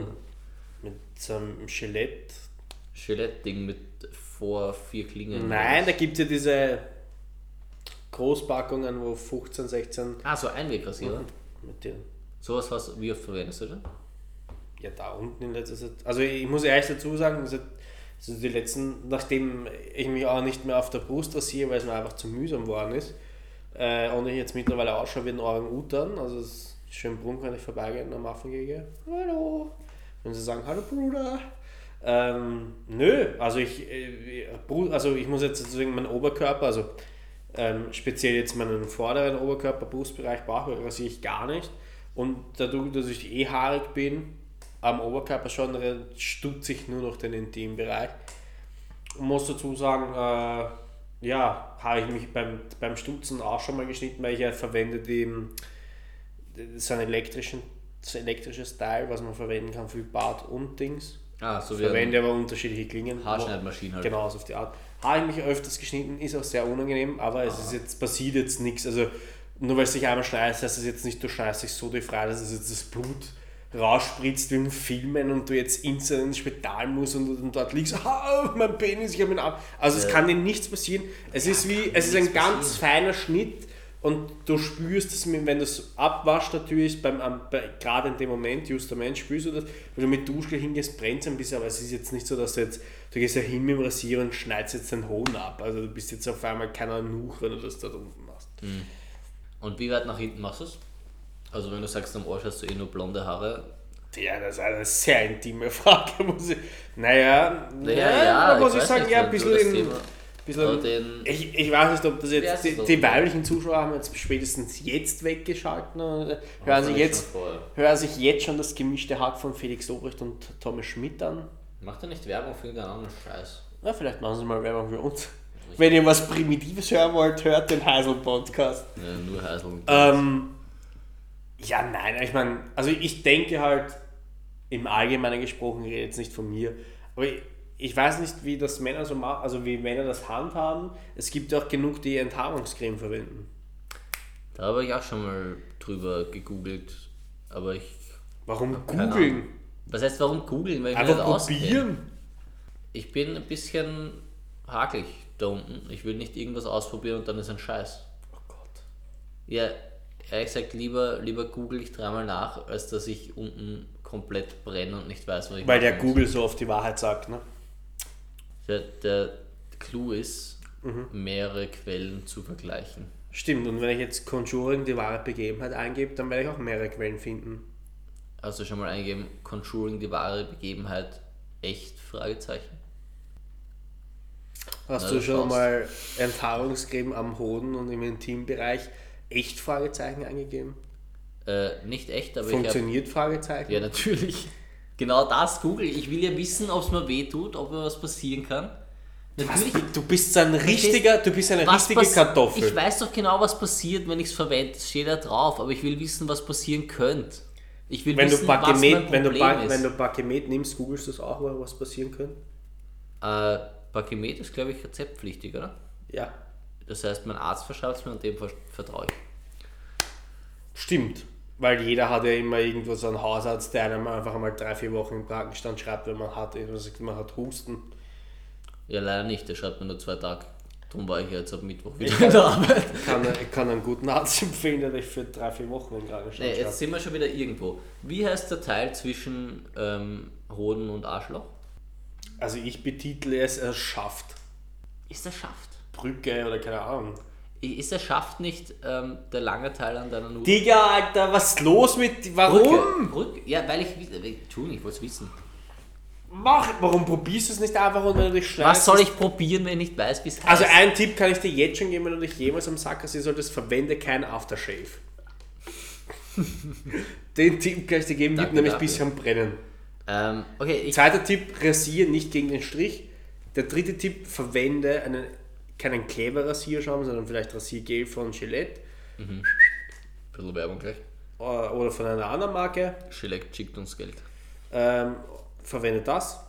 Mit so einem Gillette. Gillette-Ding mit vor vier Klingen? Nein, da gibt es ja diese Großpackungen, wo 15, 16 Ah, so Einwegrasierer. mit den. Sowas, was wie oft verwendest du denn? Ja, da unten in letzter Zeit. Also ich muss ehrlich dazu sagen, also die letzten, nachdem ich mich auch nicht mehr auf der Brust rasiere, weil es mir einfach zu mühsam geworden ist, äh, und ich jetzt mittlerweile ausschaue wie ein Orang-Utan, also es ist schön brunn, wenn ich vorbeigehen am Affengehege. Hallo! Wenn sie sagen, hallo Bruder. Ähm, nö, also ich, äh, also ich muss jetzt sozusagen meinen Oberkörper, also ähm, speziell jetzt meinen vorderen Oberkörper, Brustbereich, Bauch rasiere ich gar nicht. Und dadurch, dass ich eh haarig bin, am Oberkörper schon stutze ich nur noch den Intimbereich. Und muss dazu sagen, äh, ja, habe ich mich beim, beim Stutzen auch schon mal geschnitten, weil ich ja verwende die, so ein elektrischen, so ein elektrisches Teil, was man verwenden kann für Bart und Dings. Ah, so wie Verwende aber unterschiedliche Klingen. Haarschneidmaschine halt. Genau, so auf die Art. Habe ich mich öfters geschnitten, ist auch sehr unangenehm, aber es Ah. ist jetzt, passiert jetzt nichts. Also nur weil es sich einmal schneidet, heißt es jetzt nicht, du schneidest dich so die frei, dass es jetzt das Blut rausspritzt wie in Filmen und du jetzt instant ins Spital musst und, und dort liegst, ah, mein Penis, ich habe ihn ab. Also es Ja. kann dir nichts passieren. Es ist wie, es ist ein ganz passieren. feiner Schnitt und du spürst es, wenn du es abwaschst natürlich, beim, bei, gerade in dem Moment, justament, spürst du das, wenn du mit Duschgel hingehst, brennt es ein bisschen, aber es ist jetzt nicht so, dass du jetzt, du gehst ja hin mit dem Rasierer und schneidest jetzt den Hohn ab. Also du bist jetzt auf einmal keiner Nuch, wenn du das da unten machst. Und wie weit nach hinten machst du es? Also wenn du sagst, am Arsch hast du eh nur blonde Haare. Ja, das ist eine sehr intime Frage, muss ich. Naja, Naja, ja, da muss ich, weiß sagen, nicht, ja, ein bisschen, in, bisschen Ich, ich weiß nicht, ob das jetzt die, die weiblichen Zuschauer haben jetzt spätestens jetzt weggeschalten. oder Hören sie Wahrscheinlich jetzt, hören sich jetzt schon das gemischte Hack von Felix Lobrecht und Thomas Schmidt an. Macht er nicht Werbung für irgendeinen anderen Scheiß? Na, vielleicht machen sie mal Werbung für uns. Wenn ihr was Primitives hören wollt, hört den Heisel-Podcast. Ja, nur Heisel. Ähm, ja, nein, ich meine, also ich denke halt, im Allgemeinen gesprochen, ich rede jetzt nicht von mir, aber ich, ich weiß nicht, wie das Männer so machen, also wie Männer das handhaben. Es gibt ja auch genug, die Enthaarungscreme verwenden. Da habe ich auch schon mal drüber gegoogelt. Aber ich. Warum googeln? Was heißt, warum googeln? Weil ich Einfach nicht auskenne. probieren. Ich bin ein bisschen hakelig da unten. Ich will nicht irgendwas ausprobieren und dann ist ein Scheiß. Oh Gott. Ja, ehrlich gesagt, lieber, lieber google ich dreimal nach, als dass ich unten komplett brenne und nicht weiß, was ich Weil der. Google so oft die Wahrheit sagt, ne? Der, der Clou ist, Mhm. mehrere Quellen zu vergleichen. Stimmt, und wenn ich jetzt Conjuring die wahre Begebenheit eingebe, dann werde ich auch mehrere Quellen finden. Hast du schon mal eingegeben, Conjuring die wahre Begebenheit echt? Fragezeichen. Hast Na, du schon mal Enthaarungscreme am Hoden und im Intimbereich echt Fragezeichen eingegeben? Äh, nicht echt, aber Funktioniert Fragezeichen? ich habe. Ja, natürlich. Genau das google. Ich will ja wissen, ob es mir weh tut, ob mir was passieren kann. Was, du bist ein richtiger, du bist eine richtige Kartoffel. Ich weiß doch genau, was passiert, wenn ich es verwende. Es steht da drauf, aber ich will wissen, was passieren könnte. Ich will wenn, du wissen, was mein Bakemet, wenn, du Problem ba ist. wenn du Bakemet nimmst, googelst du es auch, was passieren könnte? äh, Bakemet ist, glaube ich, rezeptpflichtig, oder? Ja, Das heißt, mein Arzt verschreibt es mir und dem ver- vertraue ich. stimmt. Weil jeder hat ja immer irgendwo so einen Hausarzt, der einem einfach einmal drei, vier Wochen im Krankenstand schreibt, wenn man hat, man hat Husten. Ja, leider nicht, der schreibt mir nur zwei Tage. Darum war ich jetzt ab Mittwoch wieder in der Arbeit. Ich kann, ich kann einen guten Arzt empfehlen, der dich für drei, vier Wochen im Krankenstand Nee, schreibt. jetzt sind wir schon wieder irgendwo. Wie heißt der Teil zwischen ähm, Hoden und Arschloch? Also ich betitle es als Schaft. Ist der Schaft? Brücke oder keine Ahnung. Ist der Schaft nicht ähm, der lange Teil an deiner Nudel? Digga, Alter, was ist los mit... Warum? Brücke. Ja, weil ich... Entschuldigung, ich wollte es wissen. Mach, warum probierst du es nicht einfach und wenn du dich schneidest? Was soll ich probieren, wenn ich nicht weiß, wie es heißt? Also einen Tipp kann ich dir jetzt schon geben, wenn du dich jemals am Sack hast, solltest, verwende kein Aftershave. Den Tipp kann ich dir geben, Danke nämlich ein bisschen brennen. ähm, okay. Zweiter Tipp, rasiere nicht gegen den Strich. Der dritte Tipp, verwende einen, keinen Kleber-Rasierschaum, sondern vielleicht Rasiergel von Gillette bisschen Werbung gleich. äh, oder von einer anderen Marke. Gillette schickt uns Geld. Ähm, verwende das.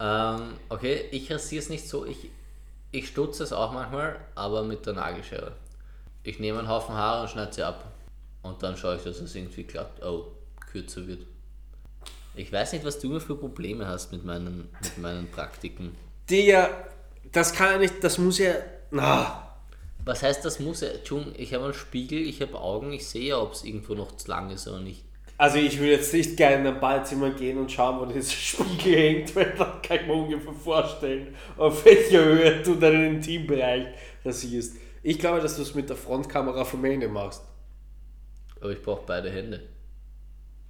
Ähm, okay, ich rasiere es nicht so. Ich, ich stutze es auch manchmal, aber mit der Nagelschere. Ich nehme einen Haufen Haare und schneide sie ab. Und dann schaue ich, dass es irgendwie klappt. Oh, kürzer wird. Ich weiß nicht, was du immer für Probleme hast mit meinen, mit meinen Praktiken. Digga, das kann ja nicht, das muss ja... Na, Was heißt, das muss ja. Entschuldigung, ich habe einen Spiegel, ich habe Augen, ich sehe ja, ob es irgendwo noch zu lang ist oder nicht. Also ich würde jetzt nicht gerne in ein Badezimmer gehen und schauen, wo dieser Spiegel hängt, weil dann kann ich mir ungefähr vorstellen, auf welcher Höhe du deinen Intimbereich rasierst. Ich glaube, dass du es mit der Frontkamera vom Handy machst. Aber ich brauche beide Hände.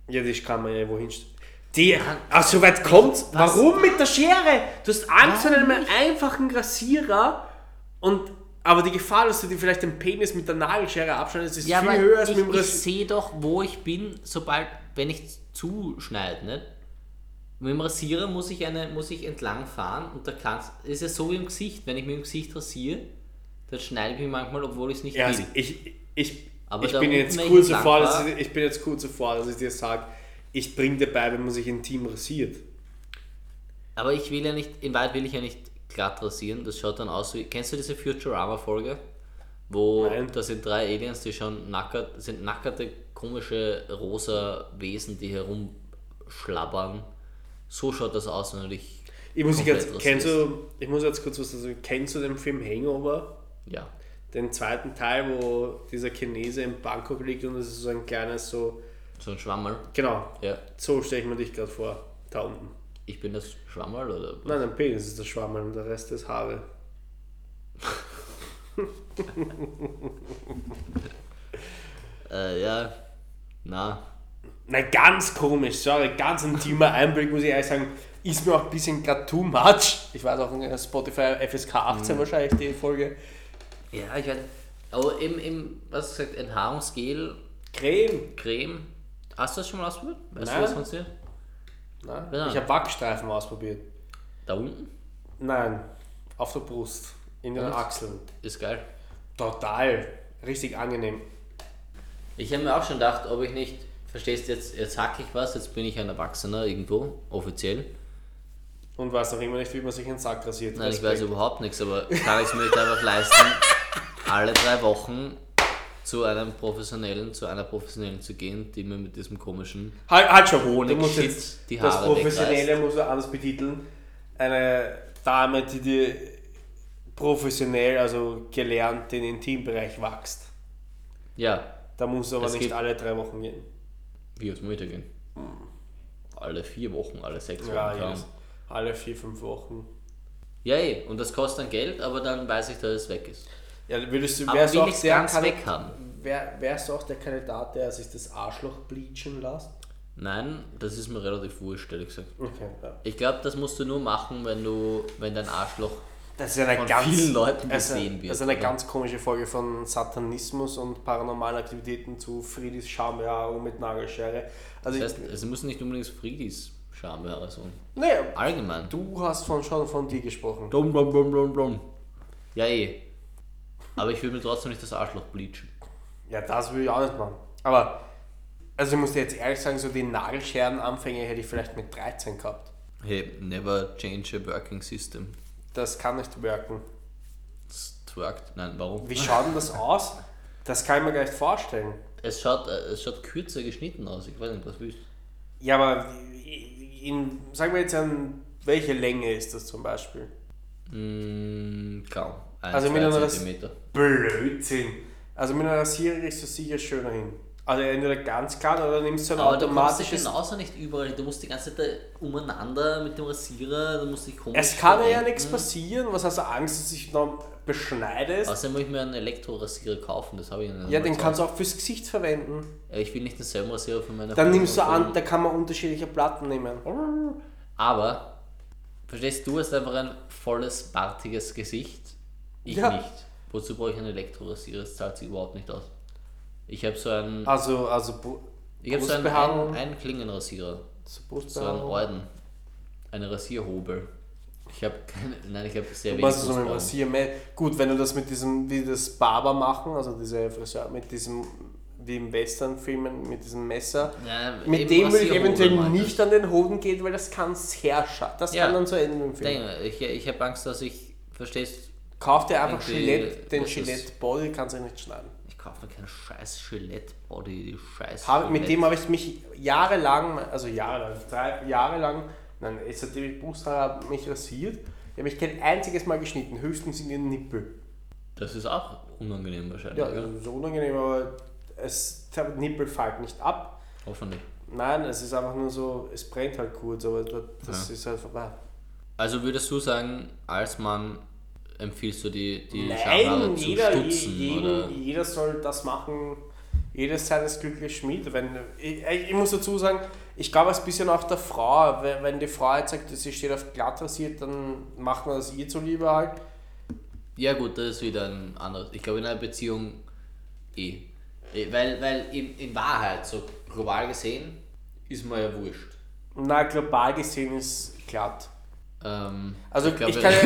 Ja, das kann man ja wohin stellen. Die, ach, so weit kommt's. Warum mit der Schere? Du hast Angst vor einem einfachen Rasierer und aber die Gefahr, dass du dir vielleicht den Penis mit der Nagelschere abschneidest, ist Ja, viel höher als ich, mit dem ich Rasierer. sehe doch, wo ich bin, sobald, wenn ich zuschneide, nicht? Mit dem Rasierer muss ich, eine, muss ich entlang fahren und da kannst, ist ja so wie im Gesicht, wenn ich mit dem Gesicht rasiere, dann schneide ich mich manchmal, obwohl ich es nicht Ja, will. also ich, ich, Aber ich bin jetzt ich dass fahr- ich, ich bin jetzt kurz davor, dass ich dir sage, ich bringe dir bei, wenn man sich intim rasiert. Aber ich will ja nicht, in Wahrheit will ich ja nicht glatt rasieren, das schaut dann aus wie, kennst du diese Futurama-Folge? Wo, Nein. da sind drei Aliens, die schon nackert, sind nackerte, komische, rosa Wesen, die herumschlabbern. So schaut das aus, wenn du dich Ich muss, jetzt, kennst du, ich muss jetzt kurz was sagen. Kennst du den Film Hangover? Ja. Den zweiten Teil, wo dieser Chinese in Bangkok liegt und es ist so ein kleines so. So ein Schwammerl. Genau, Ja. so stelle ich mir dich gerade vor. Da unten. Ich bin das Schwammerl oder? was? Nein, ein Penis ist der Schwammel und der Rest ist Haare. Äh, ja. Na. Nein, ganz komisch, sorry, ganz intimer Einblick, muss ich ehrlich sagen. Ist mir auch ein bisschen gerade too much. Ich weiß auch, in Spotify FSK 18 wahrscheinlich die Folge. Ja, ich weiß. Aber im, im was hast du gesagt, Enthaarungsgel, Creme. Creme. Hast du das schon mal ausprobiert? Weißt Nein. du, was funktioniert? Nein, Ja. Ich habe Wachstreifen ausprobiert. Da unten? Nein, auf der Brust, in den Und? Achseln. Ist geil. Total, richtig angenehm. Ich habe mir auch schon gedacht, ob ich nicht, verstehst du, jetzt, jetzt hack ich was, jetzt bin ich ein Erwachsener irgendwo, offiziell. Und weiß noch immer nicht, wie man sich einen Sack rasiert. Nein, ich Respekt. weiß überhaupt nichts, aber kann ich es mir nicht einfach leisten, alle drei Wochen zu einem Professionellen, zu einer Professionellen zu gehen, die mir mit diesem komischen Halt, halt schon, Honig du musst shit jetzt die das Haare Professionelle wegreißt. muss man anders betiteln. Eine Dame, die dir professionell, also gelernt, den Intimbereich wächst. Ja, Da musst du aber Es nicht alle drei Wochen gehen. wie aus Mütter gehen. Alle vier Wochen, alle sechs Wochen. Ja, jedes, alle vier, fünf Wochen. Ja, eh, und das kostet dann Geld, aber dann weiß ich, dass es weg ist. Ja, würdest du, Aber wärst, du will auch der ganz Kandi- weg haben? wär, wärst du auch der Kandidat, der sich das Arschloch bleachen lässt? Nein, das ist mir relativ wurscht, ehrlich gesagt. Okay, ja. Ich glaube, das musst du nur machen, wenn du, wenn dein Arschloch Das ist eine Von ganz, vielen Leuten gesehen wird, Das ist eine oder? ganz komische Folge von Satanismus und paranormalen Aktivitäten zu Friedis Schambehaarung mit Nagelschere. Also Das ich, heißt, es müssen nicht unbedingt Friedis Schambehaarung. Naja, Allgemein. du hast von, schon von dir gesprochen. Blum, blum, blum, blum, blum. Ja, eh. Aber ich will mir trotzdem nicht das Arschloch bleachen. Ja, das will ich auch nicht machen. Aber, also ich muss dir jetzt ehrlich sagen, so die Nagelscherenanfänge hätte ich vielleicht mit 13 gehabt. Hey, never change a working system. Das kann nicht wirken. Das worked. Nein, warum? Wie schaut denn das aus? Das kann ich mir gar nicht vorstellen. Es schaut, äh, es schaut kürzer geschnitten aus. Ich weiß nicht, was willst du? Ja, aber in, sagen wir jetzt an, welche Länge ist das zum Beispiel? Mm, kaum. Also mit einer Zentimeter. Blödsinn. Also mit einer Rasierer kriegst du sicher schöner hin. Also entweder ganz klar oder nimmst du ein Aber du kommst dich automatisches... genauso nicht überall. Du musst die ganze Zeit umeinander mit dem Rasierer, du musst dich komisch Es kann ja verrenken. nichts passieren. Was hast du Angst, dass du dich noch beschneidest? Außerdem muss ich mir einen Elektrorasierer kaufen, das habe ich nicht. ja, den kannst du auch fürs Gesicht verwenden. Ja, Ich will nicht denselben Rasierer für meine Dann Frau nimmst du an, da kann man unterschiedliche Platten nehmen. Aber, verstehst du, hast einfach ein volles, bartiges Gesicht. Ich Ja. nicht. Wozu brauche ich einen Elektrorasierer? Das zahlt sich überhaupt nicht aus. Ich habe so einen, Also, also Bu- ich habe so einen, einen, einen Klingenrasierer. so einen. Orden. Eine Rasierhobel. Ich habe keine, nein, ich habe sehr wenig ist so mit Brustbehaarung. Rasierme? Gut, wenn du das mit diesem, wie das Barber machen, also diese Friseur, mit diesem, wie im Western-Filmen, mit diesem Messer. Ja, Mit dem würde ich eventuell nicht an den Hoden gehen, weil das kann sehr schade. Das Ja. kann dann so enden im Film. Denke, ich, ich habe Angst, dass ich, verstehst Kauf dir einfach Gillette, den Gillette Body, kannst du nicht schneiden. ich kaufe mir keinen scheiß Gillette-Body, die scheiß Hab, mit Gillette. dem habe ich mich jahrelang, also jahrelang, drei Jahre lang, nein, jetzt seitdem ich habe, mich rasiert. Ich habe mich kein einziges Mal geschnitten, höchstens in den Nippel. Das ist auch unangenehm wahrscheinlich, Ja, das ist unangenehm, aber es, der Nippel fällt nicht ab. Hoffentlich. Nein, es ist einfach nur so, es brennt halt kurz, aber das Ja. ist halt vorbei. Also würdest du sagen, als Mann empfiehlst du die, die Nein, jeder, stutzen? jeden, jeder soll das machen, jedes seines Glückes Schmied. Wenn, ich, ich muss dazu sagen, ich glaube, es ist ein bisschen auch der Frau. Wenn, die Frau jetzt sagt, sie steht auf glatt rasiert, dann macht man das ihr zuliebe halt. Ja gut, das ist wieder ein anderes. Ich glaube in einer Beziehung eh. Eh, Weil, weil in, in Wahrheit, so global gesehen, ist mir ja wurscht. Na, global gesehen ist glatt. Ähm, Also ich, glaube, kann, ja,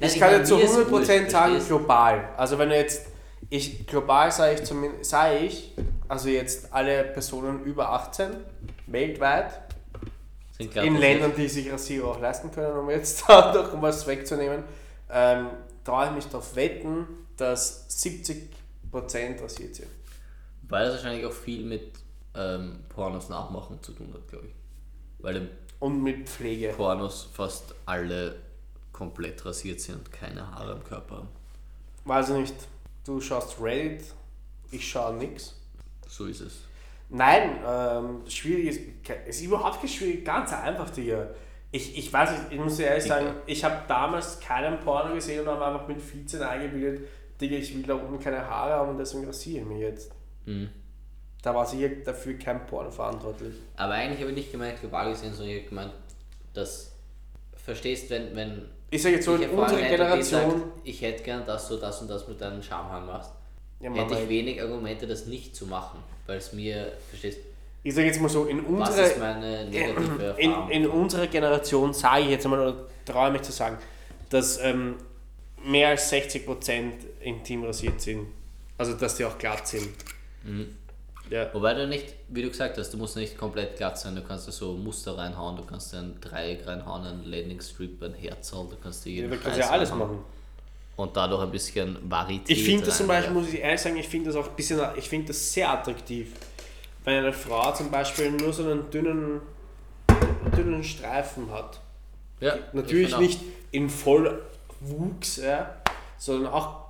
ich, kann jetzt zu mir ist 100% wurscht, sagen, global. Also wenn du jetzt, ich, global sage ich zumindest, sage ich, also jetzt alle Personen über 18, weltweit, Sind in. Ländern, die sich Rasierer auch leisten können, um jetzt da noch was wegzunehmen, ähm, traue ich mich darauf wetten, dass 70% rasiert sind. Weil das wahrscheinlich auch viel mit ähm, Pornos nachmachen zu tun hat, glaube ich. Weil Und mit Pflege. Pornos fast alle komplett rasiert sind und keine Haare am Körper haben. Weiß ich nicht, du schaust Reddit, ich schaue nix. So ist es. Nein, ähm, schwierig ist, es ist überhaupt nicht schwierig, ganz einfach, Digga. Ich, ich weiß nicht, ich muss dir ehrlich sagen, ich habe damals keinen Porno gesehen und habe einfach mit 14 eingebildet, Digga, ich will da unten keine Haare haben und deswegen rasiere ich mich jetzt. Mhm. Da war sicher dafür kein Porno verantwortlich. Aber eigentlich habe ich nicht gemeint global gesehen, sondern ich habe gemeint, dass verstehst, wenn, wenn Ich sage jetzt so, in unserer hätte Generation. gesagt, ich hätte gern, dass du das und das mit deinen Schamhaaren machst, Ja, hätte ich wenig Argumente, das nicht zu machen, weil es mir, verstehst, ich sage jetzt mal so, in was unserer, ist meine negative in, in unserer Generation sage ich jetzt einmal, oder traue mich zu sagen, dass ähm, mehr als 60% intim rasiert sind. Also, dass die auch glatt sind. Mhm. Ja. Wobei du nicht, wie du gesagt hast, du musst nicht komplett glatt sein, du kannst da so Muster reinhauen, du kannst ein Dreieck reinhauen, ein Landing Strip, ein Herzl, du kannst dir Ja, jeden kannst du Scheiß ja alles reinhauen. machen. Und dadurch ein bisschen Varietät Ich finde das zum Beispiel, ja. muss ich ehrlich sagen, ich finde das auch ein bisschen, ich finde das sehr attraktiv. Wenn eine Frau zum Beispiel nur so einen dünnen, dünnen Streifen hat. Ja, Natürlich nicht in Vollwuchs, ja, sondern auch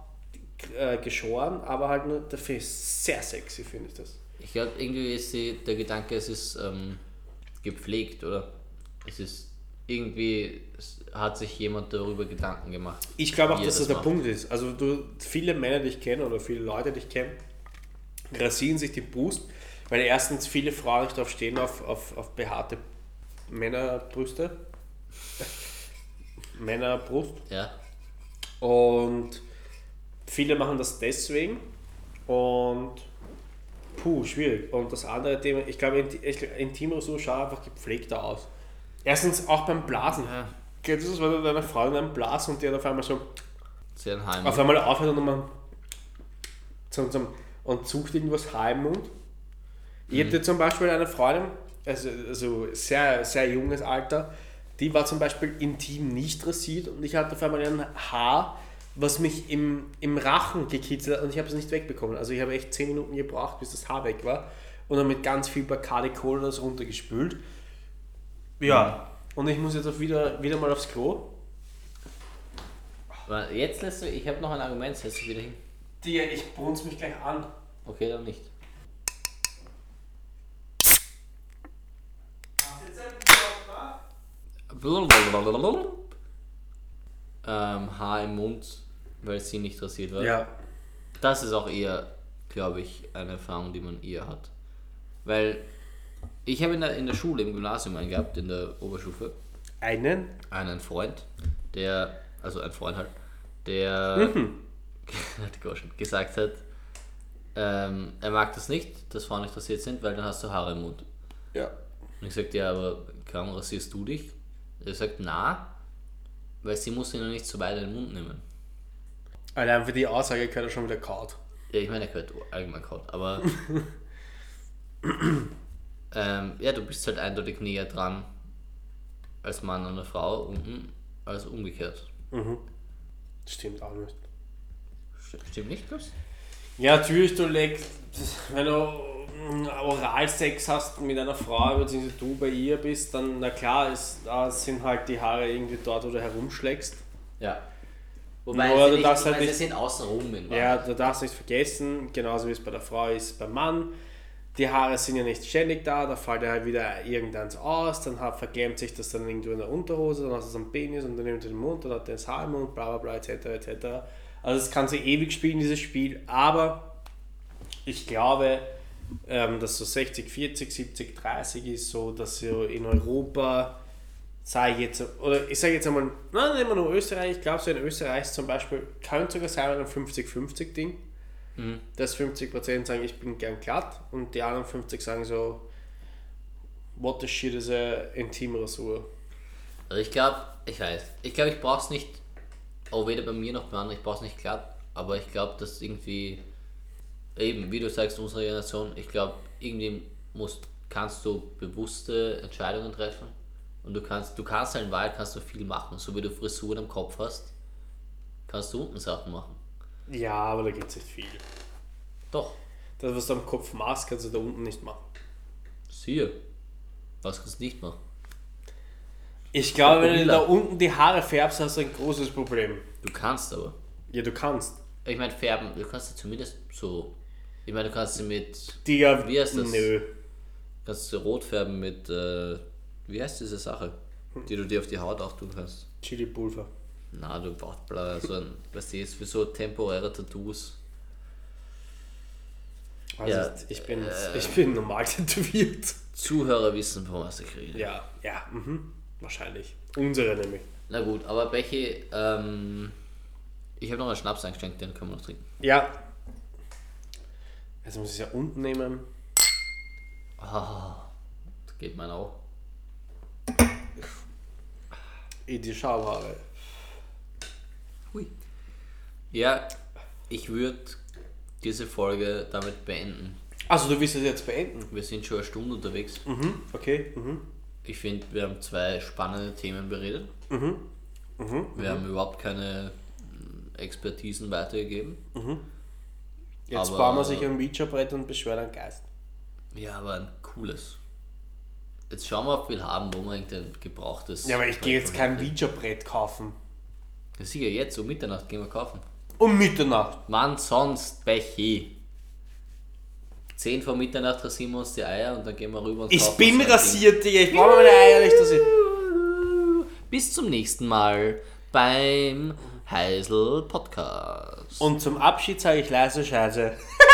äh, geschoren, aber halt nur dafür sehr sexy, finde ich das. Ich glaube, irgendwie ist die, der Gedanke, es ist ähm, gepflegt, oder? Es ist irgendwie, hat sich jemand darüber Gedanken gemacht. Ich glaube auch, dass das der macht. Punkt ist. Also du, viele Männer, die ich kenne oder viele Leute, die ich kenne, rasieren sich die Brust, weil erstens viele Frauen nicht darauf stehen, auf, auf, auf behaarte Männerbrüste. Männerbrust. Ja, Und viele machen das deswegen. Und puh, schwierig. Und das andere Thema, ich glaube, Intimrasur schaut einfach gepflegter aus. Erstens auch beim Blasen. Ja. Kennst du das, wenn du deiner Frau in einem Blas und die hat auf einmal so Sehr ein Heim. auf einmal aufhört und man zum, zum, und sucht irgendwas Haar im Mund. Ich Mhm. hatte zum Beispiel eine Freundin, also, also sehr, sehr junges Alter, die war zum Beispiel intim nicht rasiert und ich hatte auf einmal ein Haar, was mich im, im Rachen gekitzelt hat und ich habe es nicht wegbekommen. Also ich habe echt 10 Minuten gebraucht, bis das Haar weg war und dann mit ganz viel Bacardi Cola das runtergespült. Ja, und ich muss jetzt auch wieder, wieder mal aufs Klo. Aber Jetzt lässt du, ich habe noch ein Argument, setz dich wieder hin. Digga, ich brunz mich gleich an. Okay, dann nicht. Ähm, Haar im Mund, weil sie nicht rasiert war. Ja. Das ist auch eher, glaube ich, eine Erfahrung, die man eher hat. Weil ich habe in der, in der Schule, im Gymnasium einen gehabt, in der Oberstufe, Einen? einen Freund, der, also ein Freund halt, der Mhm. gesagt hat, ähm, er mag das nicht, dass Frauen nicht rasiert sind, weil dann hast du Haare im Mund. Ja. Und ich sagte, ja, aber kaum rasierst du dich? Er sagt, na, weil sie muss ihn noch nicht so weit in den Mund nehmen. Allein für die Aussage gehört er schon wieder kaut. Ja, ich meine, er gehört allgemein kaut, aber ähm, ja, du bist halt eindeutig näher dran als Mann an der Frau unten als umgekehrt. Stimmt auch nicht. St- Stimmt nicht, Chris? Ja, natürlich, du legst, wenn du Oralsex hast mit einer Frau, beziehungsweise du bei ihr bist, dann, na klar, ist, da sind halt die Haare irgendwie dort, wo du herumschlägst. Ja. Nur Wobei du sie, nicht, darfst halt wobei sie nicht- sind außenrum in Ja, du darfst nicht vergessen, genauso wie es bei der Frau ist, beim Mann. Die Haare sind ja nicht ständig da, da fällt ja halt wieder irgendeins aus, dann hat, verklemmt sich das dann irgendwo in der Unterhose, dann hast du es am Penis und dann nimmt er den Mund, dann hat er das Haar im Mund, bla bla bla, etc. etc. Also das kann sie ewig spielen, dieses Spiel, aber ich glaube, ähm, dass so 60, 40, 70, 30 ist so, dass so in Europa, sage ich jetzt, oder ich sage jetzt einmal, nein, nehmen wir nur Österreich, ich glaube so in Österreich zum Beispiel, könnte sogar sein ein 50-50 Ding, dass 50% sagen, ich bin gern glatt und die anderen 50 sagen so, what the shit is a Intimrasur. Also ich glaube, ich weiß, ich glaube, ich brauche es nicht, auch weder bei mir noch bei anderen, ich brauche es nicht glatt, aber ich glaube, dass irgendwie, eben, wie du sagst, unsere Generation, ich glaube, irgendwie musst, kannst du bewusste Entscheidungen treffen und du kannst, du kannst halt in Wahrheit kannst du viel machen, so wie du Frisuren am Kopf hast, kannst du unten Sachen machen. Ja, aber da gibt es nicht viel. Doch, Das, was du am Kopf machst, kannst du da unten nicht machen. siehe, was kannst du nicht machen? Ich glaube, wenn du da unten die Haare färbst, hast du ein großes Problem. Du kannst aber. Ja, du kannst. Ich meine, färben, du kannst sie zumindest so, ich meine, du kannst sie mit Digga, Wie heißt das? Nö. Kannst du rot färben mit, äh, wie heißt diese Sache, die du dir auf die Haut auch tun kannst? Chili-Pulver. Na, du brauchst bla, so ein, was die ist für so temporäre Tattoos. Also Ja, ich, bin, äh, ich bin normal tätowiert. Zuhörer wissen, von was ich rede. Ja, ja, mhm. wahrscheinlich. Unsere nämlich. Na gut, aber Bechi, ähm, ich habe noch einen Schnaps eingeschenkt, den können wir noch trinken. Ja. Jetzt muss ich es ja unten nehmen. Ah, das geht meiner auch. In die Schamhaare. Hui. Ja, ich würde diese Folge damit beenden. Also du willst es jetzt beenden? Wir sind schon eine Stunde unterwegs. Mhm. Okay. Mhm. Ich finde, wir haben zwei spannende Themen beredet. Mhm. Wir haben überhaupt keine Expertisen weitergegeben. Jetzt Aber- bauen wir sich ein Ouija-Brett und beschweren einen Geist. Ja, aber ein cooles. Jetzt schauen wir, ob wir haben, wo wir irgendein gebrauchtes. Ja, aber ich gehe jetzt kein Ouija-Brett kaufen. Ja, sicher, jetzt um Mitternacht gehen wir kaufen. Um Mitternacht. Wann sonst, Bechi? 10 vor Mitternacht rasieren wir uns die Eier und dann gehen wir rüber und Ich bin rasiert, Digga. Ich brauche meine Eier nicht, dass ich... Ding. Bis zum nächsten Mal beim Heisel Podcast. Und zum Abschied sage ich leise Scheiße.